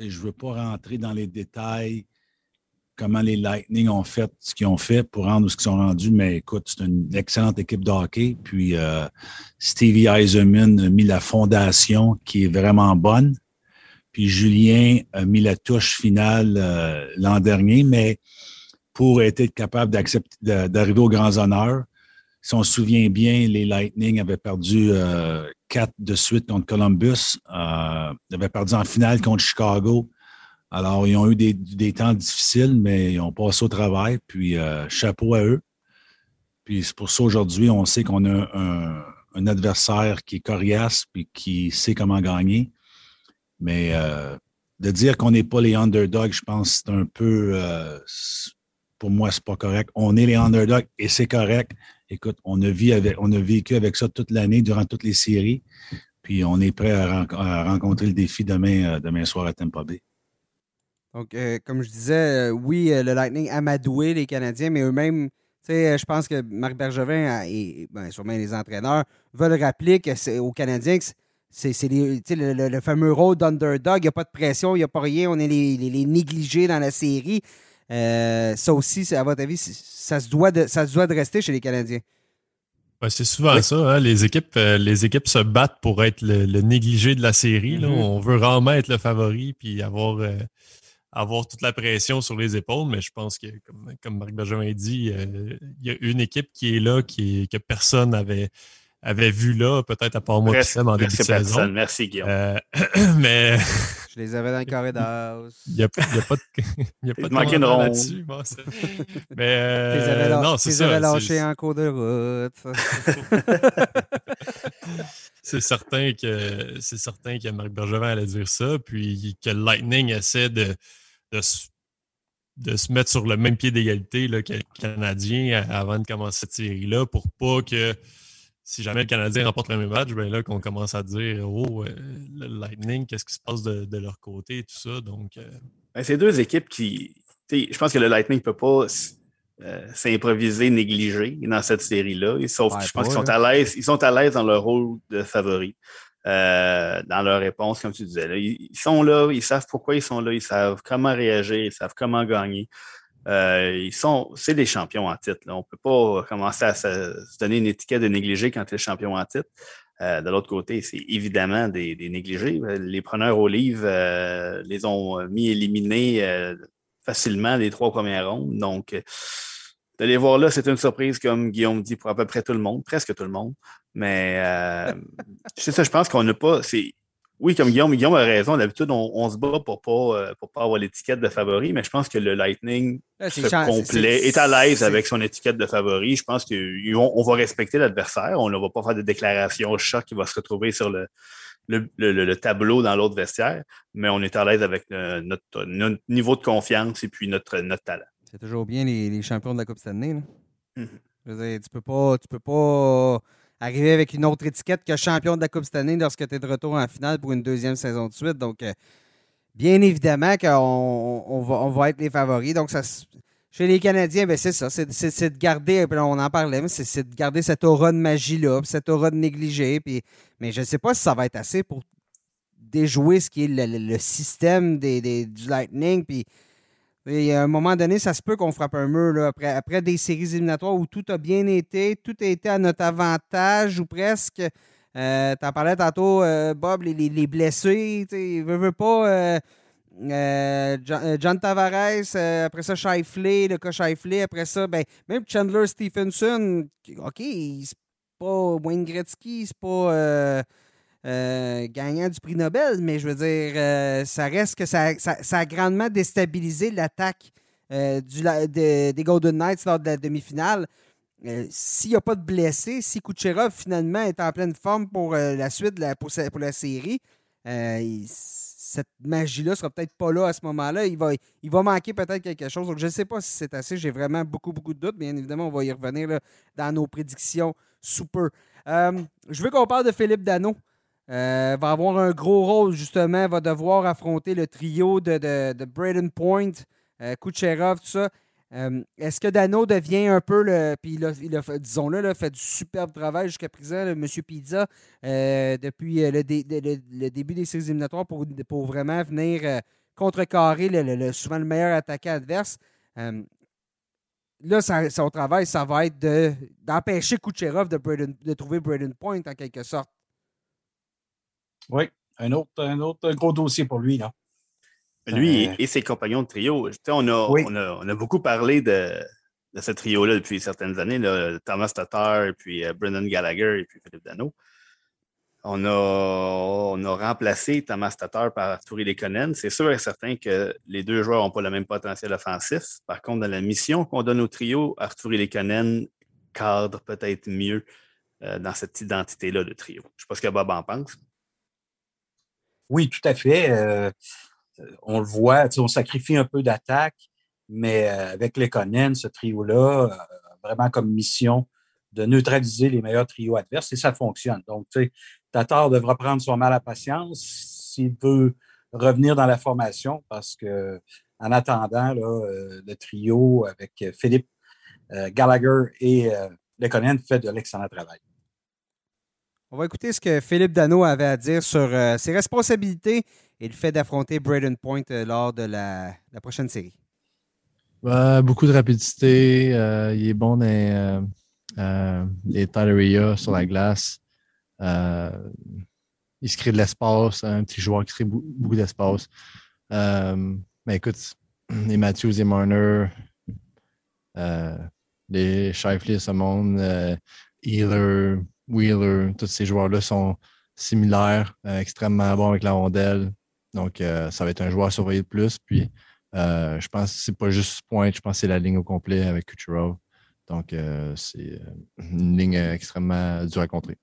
Je ne veux pas rentrer dans les détails, comment les Lightning ont fait ce qu'ils ont fait pour rendre ce qu'ils sont rendus, mais écoute, c'est une excellente équipe de hockey. Puis euh, Stevie Eisenman a mis la fondation qui est vraiment bonne. Puis Julien a mis la touche finale euh, l'an dernier, mais pour être capable d'arriver aux grands honneurs, si on se souvient bien, les Lightning avaient perdu euh, quatre de suite contre Columbus. Euh, ils avaient perdu en finale contre Chicago. Alors, ils ont eu des, temps difficiles, mais ils ont passé au travail. Puis, euh, chapeau à eux. Puis, c'est pour ça aujourd'hui, on sait qu'on a un, adversaire qui est coriace et qui sait comment gagner. Mais de dire qu'on n'est pas les underdogs, je pense c'est un peu. pour moi, c'est pas correct. On est les underdogs et c'est correct écoute, on a, vécu avec ça toute l'année, durant toutes les séries. Puis on est prêt à, rencontrer le défi demain, euh, demain soir à Tampa Bay. Donc, euh, comme je disais, euh, oui, le Lightning a madoué les Canadiens, mais eux-mêmes, je pense que Marc Bergevin et ben, sûrement les entraîneurs veulent rappeler que aux Canadiens que c'est le, fameux rôle d'underdog. Il n'y a pas de pression, il n'y a pas rien. On est les négligés dans la série. Euh, ça aussi, à votre avis, ça se, doit de, ça se doit de rester chez les Canadiens? c'est souvent ça. Hein. Les, équipes, euh, les équipes se battent pour être le, négligé de la série. Mm-hmm. On veut rarement être le favori puis avoir, euh, avoir toute la pression sur les épaules. Mais je pense que, comme, Marc Benjamin dit, il y a une équipe qui est là qui, que personne n'avait avait vu là, peut-être à part moi qui en début de saison. Merci, Guillaume. Euh, (clears throat) mais... Je les avais dans le corridor. Il n'y a, a, pas de, il y a pas de (laughs) là-dessus. (laughs) mais euh, non, c'est ça. avais lâché en cours de route. (laughs) c'est certain que c'est certain que Marc Bergevin allait dire ça, puis que le Lightning essaie de, de, de se mettre sur le même pied d'égalité que le Canadien avant de commencer cette série-là pour pas que si jamais le Canadien remporte le même match, ben là qu'on commence à dire Oh, euh, le Lightning, qu'est-ce qui se passe de, leur côté, tout ça. Donc. Euh, ben, c'est deux équipes qui. Je pense que le Lightning ne peut pas euh, s'improviser, négliger dans cette série-là. Sauf que je pense qu'ils sont à l'aise. Ils sont à l'aise dans leur rôle de favori. dans leur réponse, comme tu disais. Ils, sont là, ils savent pourquoi ils sont là, ils savent comment réagir, ils savent comment gagner. Euh, ils sont, c'est des champions en titre. On ne peut pas commencer à se, donner une étiquette de négligé quand tu es champion en titre. de l'autre côté, c'est évidemment des, négligés. Les preneurs au livre les ont mis éliminés facilement les trois premières rondes. Donc, de les voir là, c'est une surprise, comme Guillaume dit, pour à peu près tout le monde, presque tout le monde. Mais (laughs) c'est ça, je pense qu'on n'a pas. Oui, comme Guillaume, Guillaume a raison. D'habitude, on, se bat pour ne pas, pour pas avoir l'étiquette de favori, mais je pense que le Lightning complet est, à l'aise avec son étiquette de favori. Je pense qu'on va respecter l'adversaire. On ne va pas faire de déclaration au choc qui va se retrouver sur le, le, tableau dans l'autre vestiaire, mais on est à l'aise avec euh, notre, niveau de confiance et puis notre, notre talent. C'est toujours bien les, champions de la Coupe Stanley. Là. Mm-hmm. tu peux pas. Tu peux pas arriver avec une autre étiquette que champion de la Coupe cette année lorsque tu es de retour en finale pour une deuxième saison de suite. Donc, euh, bien évidemment qu'on on va, être les favoris. Donc, ça, chez les Canadiens, ben c'est ça. C'est de garder, on en parlait, mais c'est de garder cette aura de magie-là, cette aura de négligé. Mais je ne sais pas si ça va être assez pour déjouer ce qui est le, système du Lightning. Et à un moment donné, ça se peut qu'on frappe un mur après, des séries éliminatoires où tout a bien été, tout a été à notre avantage ou presque. Euh, tu en parlais tantôt, euh, Bob, les, les, blessés, tu veux, veux pas. Euh, John, Tavares, après ça, Shifley, le cas Shifley, après ça, ben, même Chandler Stephenson, OK, c'est pas Wayne Gretzky, c'est pas. Euh, gagnant du prix Nobel, mais je veux dire, euh, ça reste que ça, a grandement déstabilisé l'attaque euh, des Golden Knights lors de la demi-finale. S'il n'y a pas de blessés, si Kucherov finalement est en pleine forme pour la suite pour, la série, cette magie-là sera peut-être pas là à ce moment-là. Il va, il va manquer peut-être quelque chose. Donc, je ne sais pas si c'est assez. J'ai vraiment beaucoup, beaucoup de doutes. Bien évidemment, on va y revenir dans nos prédictions sous peu. je veux qu'on parle de Philippe Dano. Euh, va avoir un gros rôle, justement. Va devoir affronter le trio de, de, Braden Point, euh, Kucherov, tout ça. Euh, est-ce que Dano devient un peu le. Puis il a, disons-le, fait du superbe travail jusqu'à présent, M. Pizza, depuis le, début des séries éliminatoires pour, pour vraiment venir contrecarrer le, souvent le meilleur attaquant adverse. là, son travail, ça va être d'empêcher Kucherov de, de trouver Braden Point en quelque sorte. Oui, un autre, un autre gros dossier pour lui. Là. Lui euh, et, ses compagnons de trio. On a, on, a, beaucoup parlé de, ce trio-là depuis certaines années, Thomas Tatar, puis euh, Brendan Gallagher et puis Philippe Dano. On a, on a remplacé Thomas Tatar par Arthur Lekonen. C'est sûr et certain que les deux joueurs n'ont pas le même potentiel offensif. Par contre, dans la mission qu'on donne au trio, Arthur Lekonen cadre peut-être mieux euh, dans cette identité-là de trio. Je ne sais pas ce que Bob en pense. Oui, tout à fait. Euh, on le voit, on sacrifie un peu d'attaque, mais euh, avec les ce trio-là, euh, vraiment comme mission de neutraliser les meilleurs trios adverses et ça fonctionne. Donc, tu sais, Tatar devra prendre son mal à patience s'il veut revenir dans la formation parce que en attendant, le trio avec Philippe Gallagher et Lekonen fait de l'excellent travail. On va écouter ce que Philippe Dano avait à dire sur euh, ses responsabilités et le fait d'affronter Braden Point euh, lors de la, prochaine série. beaucoup de rapidité. Euh, il est bon dans les Tyleria sur la glace. il se crée de l'espace. Un petit joueur qui crée beaucoup d'espace. mais écoute, (clears throat) les Matthews et Marner, les Shifley ce monde, Healer, Wheeler, tous ces joueurs-là sont similaires, euh, extrêmement bons avec la rondelle. Donc, euh, ça va être un joueur surveillé de plus. Puis, euh, je pense que c'est pas juste point, je pense que c'est la ligne au complet avec Kucherov. Donc, c'est une ligne extrêmement dure à contrer.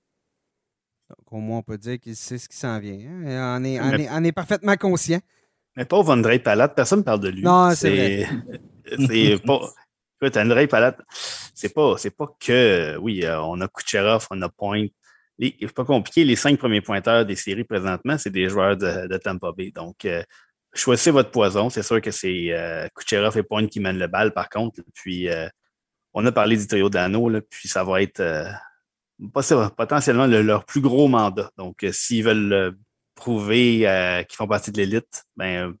Donc, au moins, on peut dire qu'il sait ce qui s'en vient. Hein. On, est, parfaitement conscient. Mais pas Vandrei Palat, personne ne parle de lui. Non, c'est vrai. (laughs) C'est pas. Écoute, André Palat, c'est pas, c'est pas que, oui, euh, on a Kucherov, on a Point. C'est pas compliqué. Les cinq premiers pointeurs des séries présentement, c'est des joueurs de, Tampa Bay. Donc, euh, choisissez votre poison. C'est sûr que c'est euh, Kucherov et Point qui mènent le bal, par contre. Puis, on a parlé du trio d'anneau, puis ça va être potentiellement leur plus gros mandat. Donc, s'ils veulent prouver qu'ils font partie de l'élite, ben,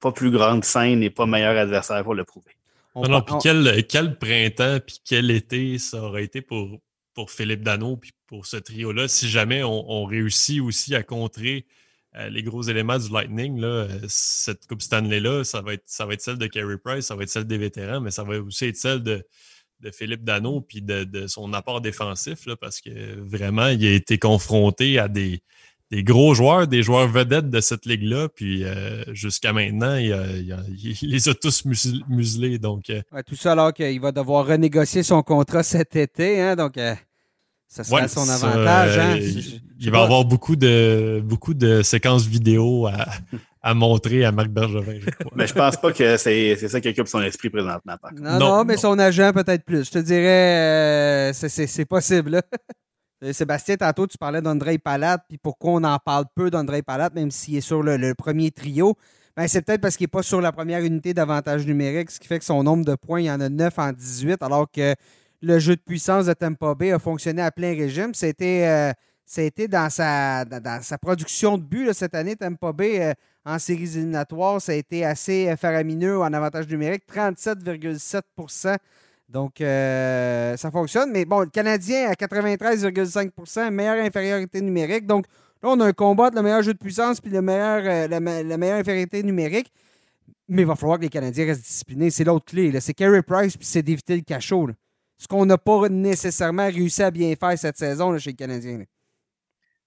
pas plus grande scène et pas meilleur adversaire pour le prouver. Alors, puis quel, quel, printemps, puis quel été ça aurait été pour pour Philippe Dano puis pour ce trio-là, si jamais on, réussit aussi à contrer euh, les gros éléments du Lightning, là, euh, cette Coupe Stanley-là, ça, va être, ça va être celle de Carey Price, ça va être celle des vétérans, mais ça va aussi être celle de, de Philippe Dano puis de, son apport défensif, là, parce que vraiment, il a été confronté à des, des gros joueurs, des joueurs vedettes de cette ligue-là. Puis euh, jusqu'à maintenant, il, (laughs) les a tous muselés. Donc, euh. tout ça alors qu'il va devoir renégocier son contrat cet été. Hein, donc, euh, ça sera son avantage. Hein. il, va avoir beaucoup de, beaucoup de séquences vidéo à, montrer à Marc Bergevin, je crois. mais je pense pas que c'est ça qui occupe son esprit présentement. Non, non, mais son agent peut-être plus. Je te dirais, c'est possible. Euh, (laughs) Sébastien, tantôt, tu parlais d'André Palat, puis pourquoi on en parle peu d'André Palat, même s'il est sur le, premier trio. Ben, c'est peut-être parce qu'il n'est pas sur la première unité d'avantage numérique, ce qui fait que son nombre de points, il y en a 9 en 18, alors que le jeu de puissance de Tampa Bay a fonctionné à plein régime. C'était euh, dans, sa, dans, sa production de buts cette année, Tampa Bay, euh, en séries éliminatoires, ça a été assez faramineux en avantage numérique, 37,7 donc, euh, ça fonctionne. Mais bon, le Canadien à 93,5% meilleure infériorité numérique. Donc, là, on a un combat de le meilleur jeu de puissance puis le euh, la, meilleure infériorité numérique. Mais il va falloir que les Canadiens restent disciplinés. C'est l'autre clé. C'est Carey Price puis c'est d'éviter le cachot. Ce qu'on n'a pas nécessairement réussi à bien faire cette saison chez les Canadiens.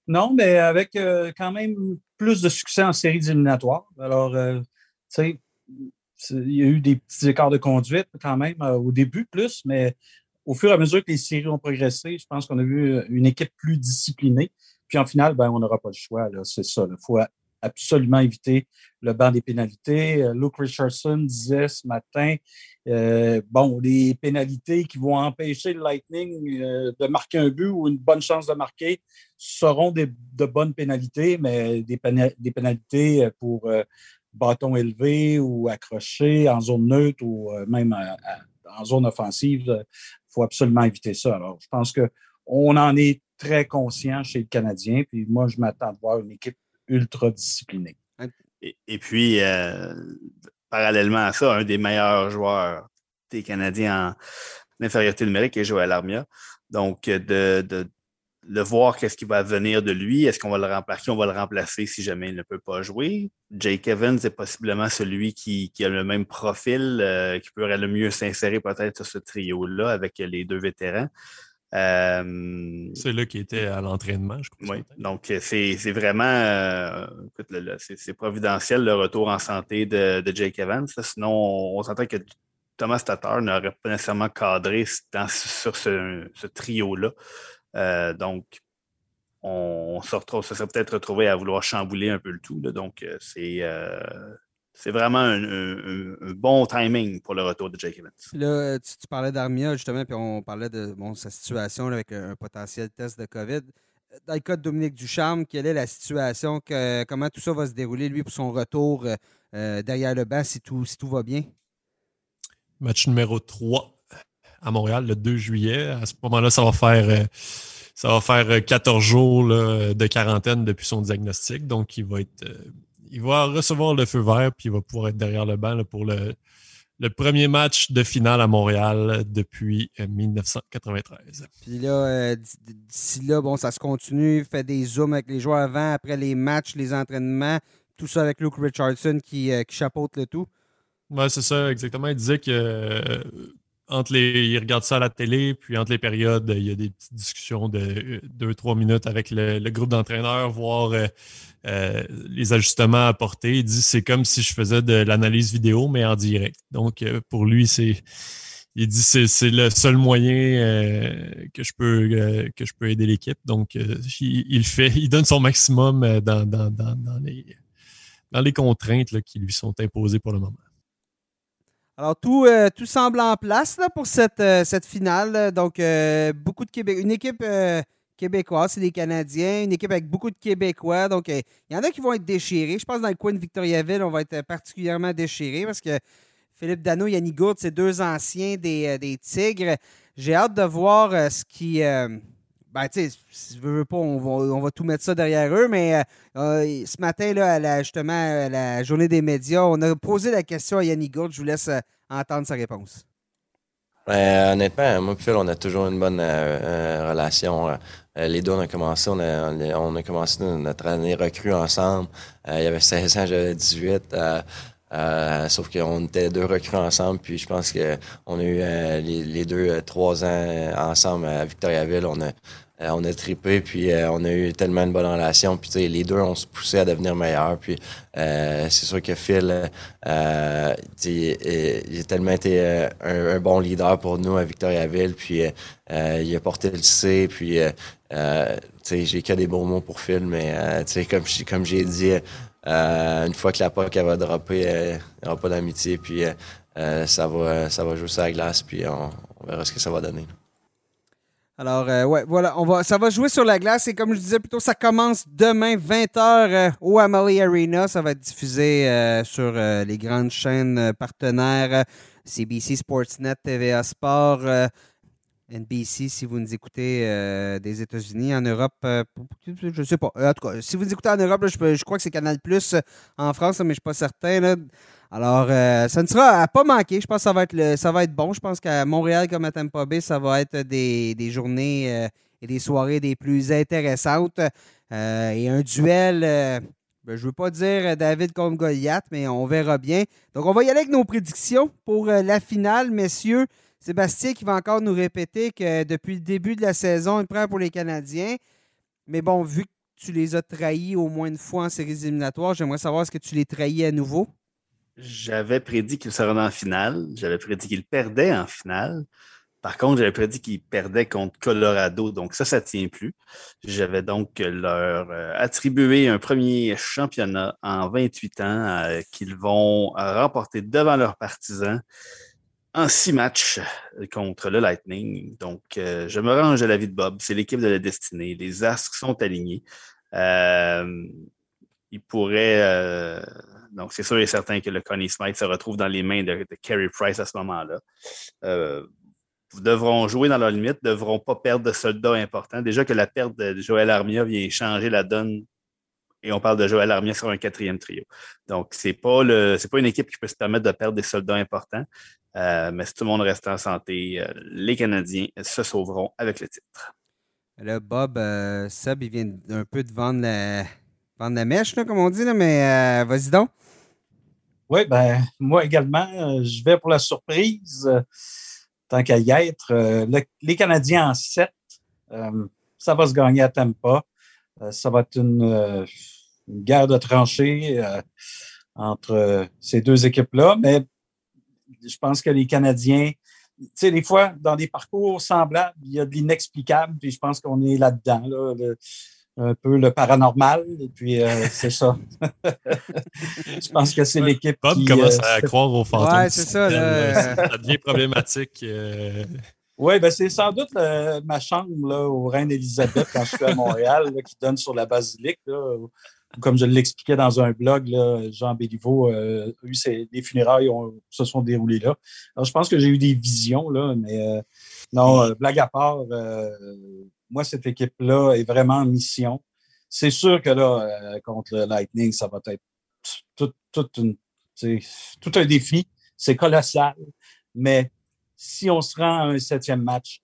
Non, mais avec euh, quand même plus de succès en séries éliminatoires. Alors, tu sais, il y a eu des petits écarts de conduite quand même euh, au début plus, mais au fur et à mesure que les séries ont progressé, je pense qu'on a vu une équipe plus disciplinée. Puis en finale, ben, on n'aura pas le choix. C'est ça. Il faut absolument éviter le banc des pénalités. Euh, Luke Richardson disait ce matin, euh, bon, les pénalités qui vont empêcher le Lightning de marquer un but ou une bonne chance de marquer seront de bonnes pénalités, mais des pénalités pour bâton élevé ou accroché en zone neutre ou euh, même en zone offensive. Il faut absolument éviter ça. Alors, je pense qu'on en est très conscient chez le Canadien. Puis moi, je m'attends de voir une équipe ultra disciplinée. Et, puis, euh, parallèlement à ça, un des meilleurs joueurs des Canadiens en infériorité numérique est Joël Armia. Donc, de, le voir qu'est-ce qui va venir de lui. Est-ce qu'on va le remplacer? On va le remplacer si jamais il ne peut pas jouer. Jake Evans est possiblement celui qui, a le même profil, euh, qui pourrait le mieux s'insérer peut-être sur ce trio-là avec les deux vétérans. Euh, c'est là qui était à l'entraînement, je crois. Oui, donc c'est vraiment euh, c'est providentiel le retour en santé de, Jake Evans. Sinon, on, s'entend que Thomas Tatar n'aurait pas nécessairement cadré sur ce trio-là. Euh, donc, on, se, serait peut-être retrouvé à vouloir chambouler un peu le tout. donc, euh, c'est euh, c'est vraiment un, bon timing pour le retour de Jake Evans. Là, tu, parlais d'Armia, justement, puis on parlait de bon, sa situation avec un, potentiel test de COVID. Dans le cas de Dominique Ducharme, quelle est la situation? comment tout ça va se dérouler, lui, pour son retour derrière le banc, si tout, si tout va bien? Match numéro 3 à Montréal le 2 juillet. À ce moment-là, ça va faire euh, ça va faire 14 jours de quarantaine depuis son diagnostic. Donc, il va être euh, il va recevoir le feu vert puis il va pouvoir être derrière le banc pour le, le premier match de finale à Montréal depuis 1993. Euh, puis là, d'ici là, bon, ça se continue, fait des zooms avec les joueurs avant, après les matchs, les entraînements, tout ça avec Luke Richardson qui, qui chapeaute le tout. Oui, c'est ça, exactement. Il disait que entre les, il regarde ça à la télé, puis entre les périodes, il y a des petites discussions de 2-3 minutes avec le, groupe d'entraîneurs, voir euh, euh, les ajustements à apporter. Il dit c'est comme si je faisais de l'analyse vidéo, mais en direct. Donc, euh, pour lui, c'est. Il dit c'est le seul moyen que je peux que je peux aider l'équipe. Donc, il, fait, il donne son maximum dans, dans, dans les dans les contraintes qui lui sont imposées pour le moment. Alors, tout, euh, tout semble en place là, pour cette, euh, cette finale. Donc, euh, beaucoup de Québec, une équipe québécoise, c'est des Canadiens, une équipe avec beaucoup de Québécois. Donc, il y en a qui vont être déchirés. Je pense que dans le coin de Victoriaville, on va être particulièrement déchirés parce que Philippe Dano, Yannick Gourde, c'est deux anciens des, des Tigres. J'ai hâte de voir ce qui ben, tu sais, si veux, veux pas, on va, tout mettre ça derrière eux, mais euh, euh, ce matin, là, justement, à la journée des médias, on a posé la question à Yannick Gourde. Je vous laisse euh, entendre sa réponse. Ben, honnêtement, moi et Phil, on a toujours une bonne relation. les deux, on a commencé, on a, commencé notre année recrue ensemble. il y avait 16 ans, j'avais 18. Euh, sauf qu'on était deux recrues ensemble, puis je pense qu'on a eu les, deux trois ans ensemble à Victoriaville. On a, on a trippé, puis on a eu tellement une bonne relation. Puis les deux, on se poussait à devenir meilleurs. Puis c'est sûr que Phil, il, a tellement été un, bon leader pour nous à Victoriaville. Puis il a porté le C. Puis j'ai que des bons mots pour Phil, mais comme, comme j'ai dit euh, une fois que la POC va dropper, euh, il n'y aura pas d'amitié, puis euh, ça, va, ça va jouer sur la glace, puis on, verra ce que ça va donner. Alors, ouais, voilà, on va, ça va jouer sur la glace et comme je disais plutôt, ça commence demain 20h au Amalie Arena. Ça va être diffusé sur les grandes chaînes partenaires CBC Sportsnet, TVA Sport. NBC, si vous nous écoutez euh, des États-Unis, en Europe, euh, je ne sais pas. En tout cas, si vous écoutez en Europe, je, crois que c'est Canal Plus euh, en France, mais je suis pas certain. Alors, ça ne sera à pas manquer. Je pense que ça va être, bon. Je pense qu'à Montréal comme à Tampa Bay, ça va être des, journées et des soirées des plus intéressantes. et un duel. Ben, je ne veux pas dire David contre Goliath, mais on verra bien. Donc, on va y aller avec nos prédictions pour la finale, messieurs. Sébastien qui va encore nous répéter que depuis le début de la saison, il prend pour les Canadiens. Mais bon, vu que tu les as trahis au moins une fois en séries éliminatoires, j'aimerais savoir est-ce que tu les trahis à nouveau? J'avais prédit qu'ils seraient en finale. J'avais prédit qu'ils perdaient en finale. Par contre, j'avais prédit qu'ils perdaient contre Colorado, donc ça, ça ne tient plus. J'avais donc leur euh, attribué un premier championnat en 28 ans euh, qu'ils vont remporter devant leurs partisans en six matchs euh, contre le Lightning. Donc, je me range à l'avis de Bob. C'est l'équipe de la destinée. Les astres sont alignés. Euh, il pourrait. Donc, c'est sûr et certain que le Connie Smith se retrouve dans les mains de, Carey Price à ce moment-là. devront jouer dans leur limite, devront pas perdre de soldats importants. Déjà que la perte de Joël Armia vient changer la donne et on parle de Joël Armia sur un quatrième trio. Donc, ce n'est pas, pas une équipe qui peut se permettre de perdre des soldats importants. Euh, mais si tout le monde reste en santé, euh, les Canadiens se sauveront avec le titre. Là, Bob, euh, il vient un peu de vendre la, vendre la mèche, comme on dit, mais vas-y donc. Oui, ben moi également, je vais pour la surprise. tant qu'à y être, les Canadiens en 7, ça va se gagner à Tampa. ça va être une, une guerre de tranchées entre ces deux équipes-là, mais je pense que les Canadiens, tu sais, des fois, dans des parcours semblables, il y a de l'inexplicable, puis je pense qu'on est là-dedans, un peu le paranormal, et puis euh, c'est ça. (laughs) je pense que c'est l'équipe Bob qui... commence euh, à croire aux fantômes. Ouais, c'est ça. Ça devient problématique. Euh. Oui, ben c'est sans doute ma chambre là, au Reine-Élisabeth quand je suis à Montréal, qui donne sur la basilique. Là, comme je l'expliquais dans un blog, Jean Béliveau, euh, les funérailles se sont déroulées là. Alors, je pense que j'ai eu des visions, là, mais euh, non, euh, blague à part, euh, moi, cette équipe-là est vraiment en mission. C'est sûr que là, contre le Lightning, ça va être tout, tout, tout un défi. C'est colossal. Mais si on se rend à un septième match,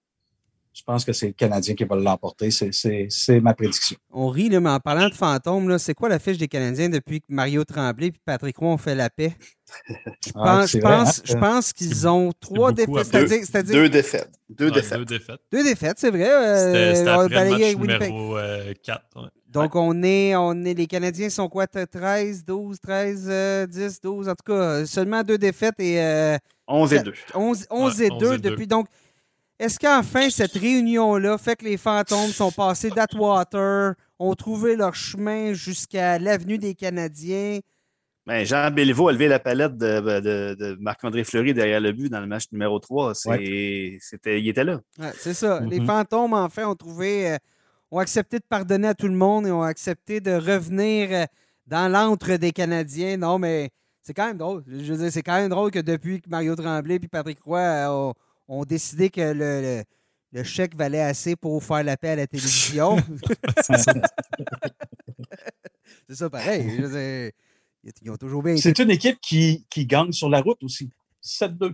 je pense que c'est le Canadien qui va l'emporter. C'est ma prédiction. On rit, mais en parlant de fantômes, c'est quoi la fiche des Canadiens depuis que Mario Tremblay et Patrick Roy ont fait la paix? Je (laughs) ah, pense, je pense, qu'ils ont trois défaites. C'est-à-dire, deux défaites. Deux défaites. Deux défaites. Deux défaites, c'est vrai. Euh, C'était après le match numéro 4. Euh, Donc, on, est, on est. Les Canadiens sont quoi? 13, 12, 13, 10, 12. En tout cas, seulement deux défaites et. 11 et 2. 11, 11 et 2 depuis. Donc, est-ce qu'enfin, cette réunion-là fait que les fantômes sont passés d'Atwater, ont trouvé leur chemin jusqu'à l'avenue des Canadiens? Ben, Jean Béliveau a levé la palette de, Marc-André Fleury derrière le but dans le match numéro 3. C'était, il était là. c'est ça. Les mm-hmm. fantômes, enfin, ont trouvé, euh, ont accepté de pardonner à tout le monde et ont accepté de revenir euh, dans l'antre des Canadiens. Non, mais c'est quand même drôle. Je veux dire, c'est quand même drôle que depuis que Mario Tremblay et Patrick Roy euh, ont ont décidé que le, chèque valait assez pour faire la paix à la télévision. (laughs) c'est ça, pareil. ils ont toujours bien C'est une équipe qui, qui gagne sur la route aussi. 7-2.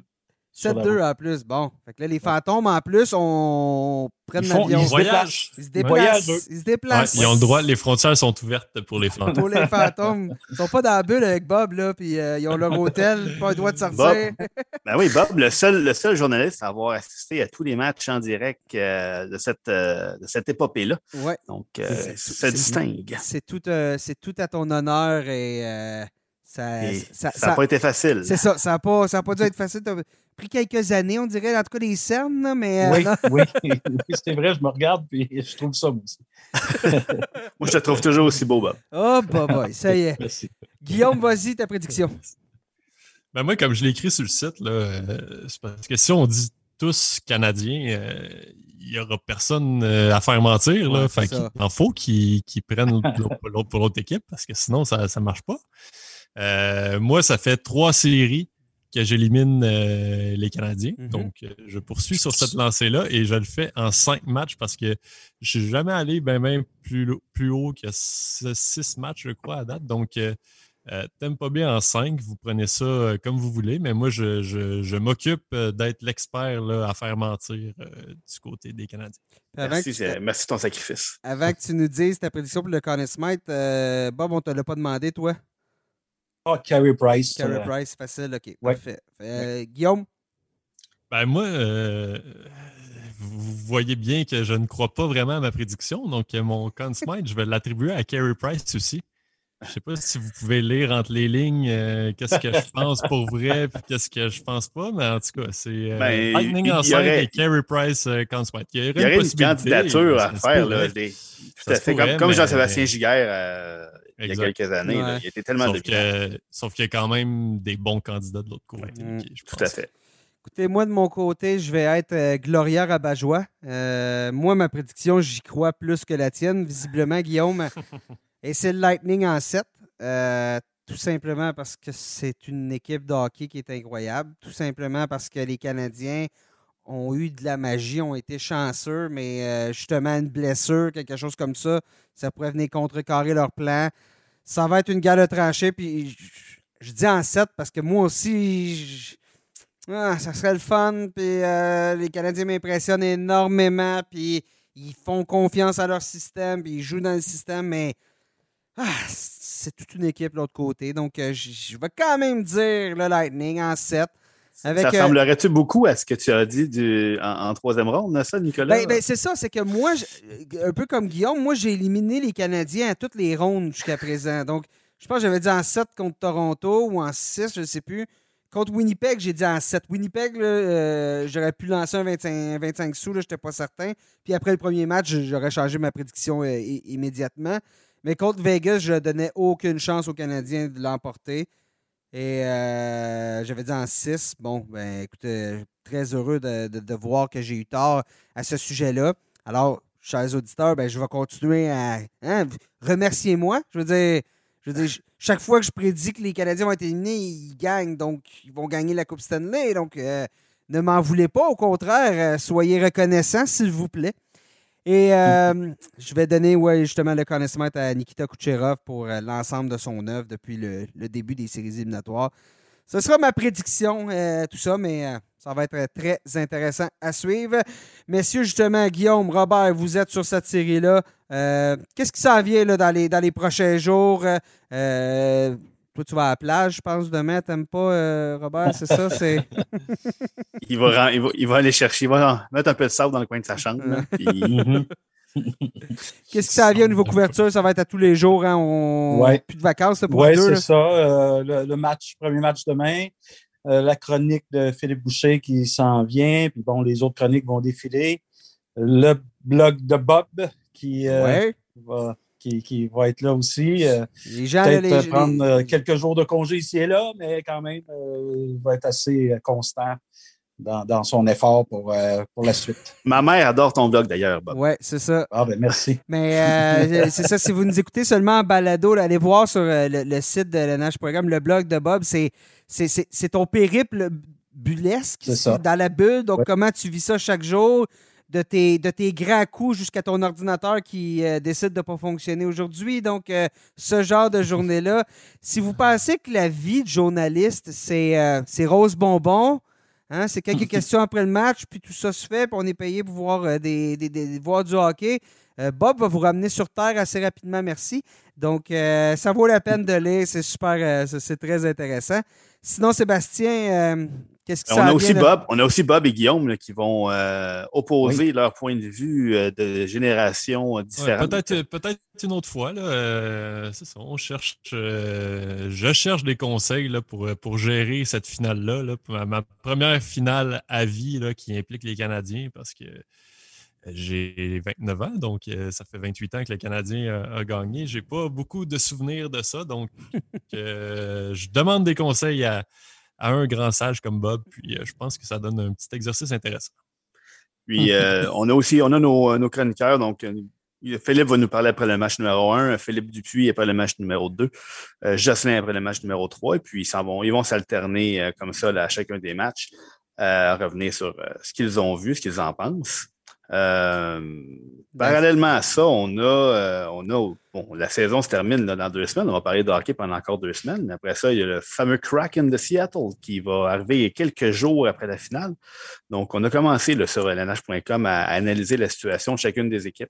7-2 en plus. Bon. Fait que là, les fantômes, en plus, on font, l'avion. ils se Voyage. déplacent. Ils se déplacent. Ils se Ouais, déplacent. ils ont le droit, les frontières sont ouvertes pour les fantômes. Pour les (laughs) fantômes. Ils sont pas dans la bulle avec Bob, là, puis euh, ils ont leur hôtel, pas le droit de sortir. Bob. Ben oui, Bob, le seul, le seul journaliste à avoir assisté à tous les matchs en direct euh, de cette, euh, de cette épopée-là. Ouais. Donc, euh, C'est- ça distingue. C'est tout, euh, c'est tout à ton honneur et euh, ça, Et ça, ça n'a pas été facile. C'est ça, ça n'a pas, ça a pas dû être facile. Pris quelques années, on dirait, en tout cas des cernes, là, mais. euh, Oui, oui, (laughs) oui, c'est vrai, je me regarde puis je trouve ça moi aussi. (laughs) Moi, je te trouve toujours aussi beau, Bob. Oh, bah, boy, ça y est. (laughs) Merci. Guillaume, vas-y, ta prédiction. Ben moi, comme je l'ai écrit sur le site, là, euh, c'est parce que si on dit tous Canadiens, euh, il n'y aura personne euh, à faire mentir. Là. Ouais, fait en faut qu'ils qu'ils prennent l'autre pour l'autre- pour l'autre équipe parce que sinon, ça ne marche pas. Euh, moi, ça fait trois séries que j'élimine euh, les Canadiens. Mhm. Donc, euh, je poursuis sur cette lancée-là et je le fais en cinq matchs parce que je suis jamais allé ben, ben plus, plus haut que six matchs, je crois, à date. Donc, euh, euh, Tampa Bay en 5, vous prenez ça comme vous voulez, mais moi, je, je- je m'occupe d'être l'expert là, à faire mentir euh, du côté des Canadiens. Merci, tu, merci de ton sacrifice. avant que tu nous dises ta prédiction pour le Conn Smith, euh, Bob, on te l'a pas demandé, toi? Ah, Carey Price. Carey euh, Price, facile, OK. ouais. Parfait. Euh, Guillaume, Ben moi, euh, vous voyez bien que je ne crois pas vraiment à ma prédiction, donc mon Conn Smythe, je vais l'attribuer à Carey Price aussi. Je sais pas si vous pouvez lire entre les lignes euh, qu'est-ce que je pense pour vrai puis qu'est-ce que je pense pas, mais en tout cas, c'est euh, Ben, Lightning il- en il y 5 aurait- et Carey Price euh. Il y aurait, Il y aurait une candidature à faire. Là, des- tout à fait. pourrait, Comme, comme mais- Jean-Sébastien Giguère euh, il y a quelques années. Ouais. il était tellement Sauf dominant. que- sauf qu'il y a quand même des bons candidats de l'autre côté. Je Tout pense. à fait. écoutez, moi, de mon côté, je vais être euh, Gloria Rabajoie. Euh, moi, ma prédiction, j'y crois plus que la tienne, visiblement, Guillaume. (laughs) Et c'est le Lightning en 7. Euh, tout simplement parce que c'est une équipe de hockey qui est incroyable. Tout simplement parce que les Canadiens ont eu de la magie, ont été chanceux, mais euh, justement, une blessure, quelque chose comme ça, ça pourrait venir contrecarrer leur plan. Ça va être une guerre de tranchée, puis je, dis en 7 parce que moi aussi, ah, ça serait le fun, puis euh, les Canadiens m'impressionnent énormément, puis ils font confiance à leur système, puis ils jouent dans le système, mais ah, c'est toute une équipe de l'autre côté. Donc, euh, je je vais quand même dire le Lightning en 7. Avec, ça euh, ressemblerait-tu beaucoup à ce que tu as dit du, en, en troisième ronde, ça, Nicolas? Ben, ben, c'est ça, c'est que moi, je- un peu comme Guillaume, moi, j'ai éliminé les Canadiens à toutes les rondes jusqu'à présent. Donc, je pense que j'avais dit en 7 contre Toronto ou en 6, je ne sais plus. Contre Winnipeg, j'ai dit en 7. Winnipeg, euh, j'aurais pu lancer un 25, 25 sous, je n'étais pas certain. Puis après le premier match, j'aurais changé ma prédiction euh, immédiatement. Mais contre Vegas, je ne donnais aucune chance aux Canadiens de l'emporter. Et euh, j'avais dit en 6. Bon, ben écoutez, très heureux de, de- voir que j'ai eu tort à ce sujet-là. Alors, chers auditeurs, ben, je vais continuer à. hein, Remerciez-moi. Je veux dire, je veux dire, ch- chaque fois que je prédis que les Canadiens vont être éliminés, ils gagnent. Donc, ils vont gagner la Coupe Stanley. Donc, euh, ne m'en voulez pas. Au contraire, euh, soyez reconnaissants, s'il vous plaît. Et euh, (laughs) je vais donner justement le connaissement à Nikita Kucherov pour euh, l'ensemble de son œuvre depuis le, le début des séries éliminatoires. Ce sera ma prédiction, euh, tout ça, mais euh, ça va être très intéressant à suivre. Messieurs, justement, Guillaume, Robert, vous êtes sur cette série-là. Euh, Qu'est-ce qui s'en vient là, dans, les, dans les prochains jours? Euh, toi, tu vas à la plage, je pense, demain. T'aimes pas, euh, Robert? C'est ça? C'est... (laughs) il, va, il, va, il va aller chercher, il va mettre un peu de sable dans le coin de sa chambre. là, puis- (laughs) Mhm. Qu'est-ce qui s'en vient au niveau couverture? Ça va être à tous les jours. Hein? On... Ouais. Plus de vacances là, pour Oui, c'est ça. Euh, le, le match, premier match demain. Euh, la chronique de Philippe Boucher qui s'en vient. Puis bon, les autres chroniques vont défiler. Le blog de Bob qui, euh, Ouais. va, qui, qui va être là aussi. Les gens, Peut-être les- prendre quelques jours de congé ici et là, mais quand même, il va être assez constant dans, dans son effort pour, euh, pour la suite. Ma mère adore ton blog d'ailleurs, Bob. Ouais, c'est ça. Ah ben merci. Mais euh, (laughs) c'est ça, si vous nous écoutez seulement en balado, là, allez voir sur euh, le, le site de l'NH Programme, le blog de Bob, c'est, c'est, c'est, c'est ton périple bullesque C'est ça. dans la bulle. Donc, Ouais. comment tu vis ça chaque jour, de tes, de tes grands coups jusqu'à ton ordinateur qui euh, décide de ne pas fonctionner aujourd'hui. Donc, euh, ce genre de journée-là. Si vous pensez que la vie de journaliste, c'est, euh, c'est rose bonbon, Hein? C'est quelques questions après le match, puis tout ça se fait, puis on est payé pour voir, euh, des, des- des- du hockey. Euh, Bob va vous ramener sur Terre assez rapidement, merci. Donc, euh, ça vaut la peine de lire, c'est super, c'est- très intéressant. Sinon, Sébastien, qu'est-ce qui On a, aussi? Bob, on a aussi Bob et Guillaume là, qui vont euh, opposer leur point de vue euh, de générations euh, Ouais, différentes. peut-être, peut-être une autre fois. Là, euh, c'est ça, on cherche, euh, je cherche des conseils là, pour, pour gérer cette finale-là. là, pour ma, ma première finale à vie là, qui implique les Canadiens parce que j'ai 29 ans, donc euh, ça fait 28 ans que le Canadien a, a gagné. J'ai pas beaucoup de souvenirs de ça, donc (laughs) euh, je demande des conseils à, à un grand sage comme Bob, puis euh, je pense que ça donne un petit exercice intéressant. Puis euh, (laughs) on a aussi on a nos, nos chroniqueurs. Donc, euh, Philippe va nous parler après le match numéro 1, Philippe Dupuis après le match numéro 2, euh, Jocelyn après le match numéro 3. Et puis, ils, vont, ils vont s'alterner euh, comme ça là, à chacun des matchs, euh, revenir sur euh, ce qu'ils ont vu, ce qu'ils en pensent. Euh, parallèlement à ça, on a, euh, on a bon, la saison se termine là, dans deux semaines. On va parler de hockey pendant encore deux semaines. Après ça, il y a le fameux Kraken de Seattle qui va arriver quelques jours après la finale. Donc, on a commencé là, sur lnh.com à, à analyser la situation de chacune des équipes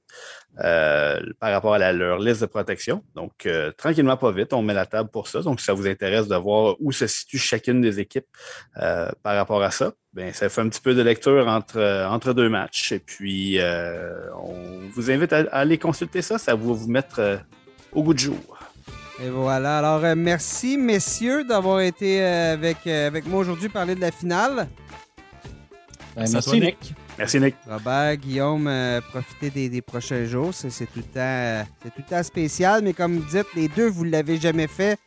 euh, par rapport à la- leur liste de protection. Donc, euh, tranquillement, pas vite, on met la table pour ça. Donc, si ça vous intéresse de voir où se situe chacune des équipes euh, par rapport à ça, ben, ça fait un petit peu de lecture entre, euh, entre deux matchs. Et puis, euh, on vous invite à, à aller consulter ça. Ça va vous mettre euh, au goût du jour. Et voilà. Alors, euh, merci, messieurs, d'avoir été euh, avec, euh, avec moi aujourd'hui parler de la finale. Ben, merci, Nick. Merci, Nick. Robert, Guillaume, euh, profitez des, des prochains jours. C'est c'est tout, le temps, euh, c'est tout le temps spécial, mais comme vous dites, les deux, vous ne l'avez jamais fait.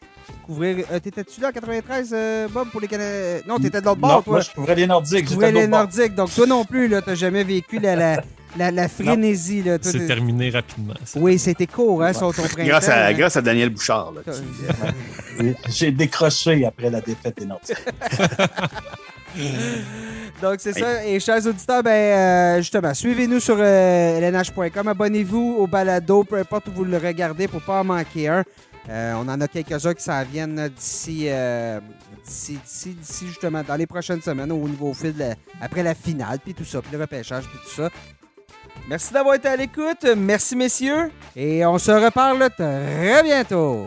Couvrir. euh, T'étais-tu là en 93, euh, Bob, pour les Canadiens? Non, t'étais de l'autre Non, bord, toi? moi, je couvrais les Nordiques. Tu j'étais couvrais les bord. Nordiques. Donc, toi non plus, là, t'as jamais vécu la, la, la, la frénésie. Là. C'est terminé rapidement. ça. Oui, c'était court, hein, sur ton printemps. (laughs) Grâce à, hein. grâce à Daniel Bouchard. là, qui- (laughs) J'ai décroché après la défaite des Nordiques. (laughs) Donc, c'est ça. Et chers auditeurs, ben, euh, justement, suivez-nous sur euh, lnh.com. Abonnez-vous au balado, peu importe où vous le regardez, pour pas en manquer un. Euh, on en a quelques-uns qui s'en viennent d'ici, euh, d'ici, d'ici, d'ici, justement, dans les prochaines semaines, au niveau fil, de après la finale, puis tout ça, puis le repêchage, puis tout ça. Merci d'avoir été à l'écoute. Merci, messieurs. Et on se reparle très bientôt.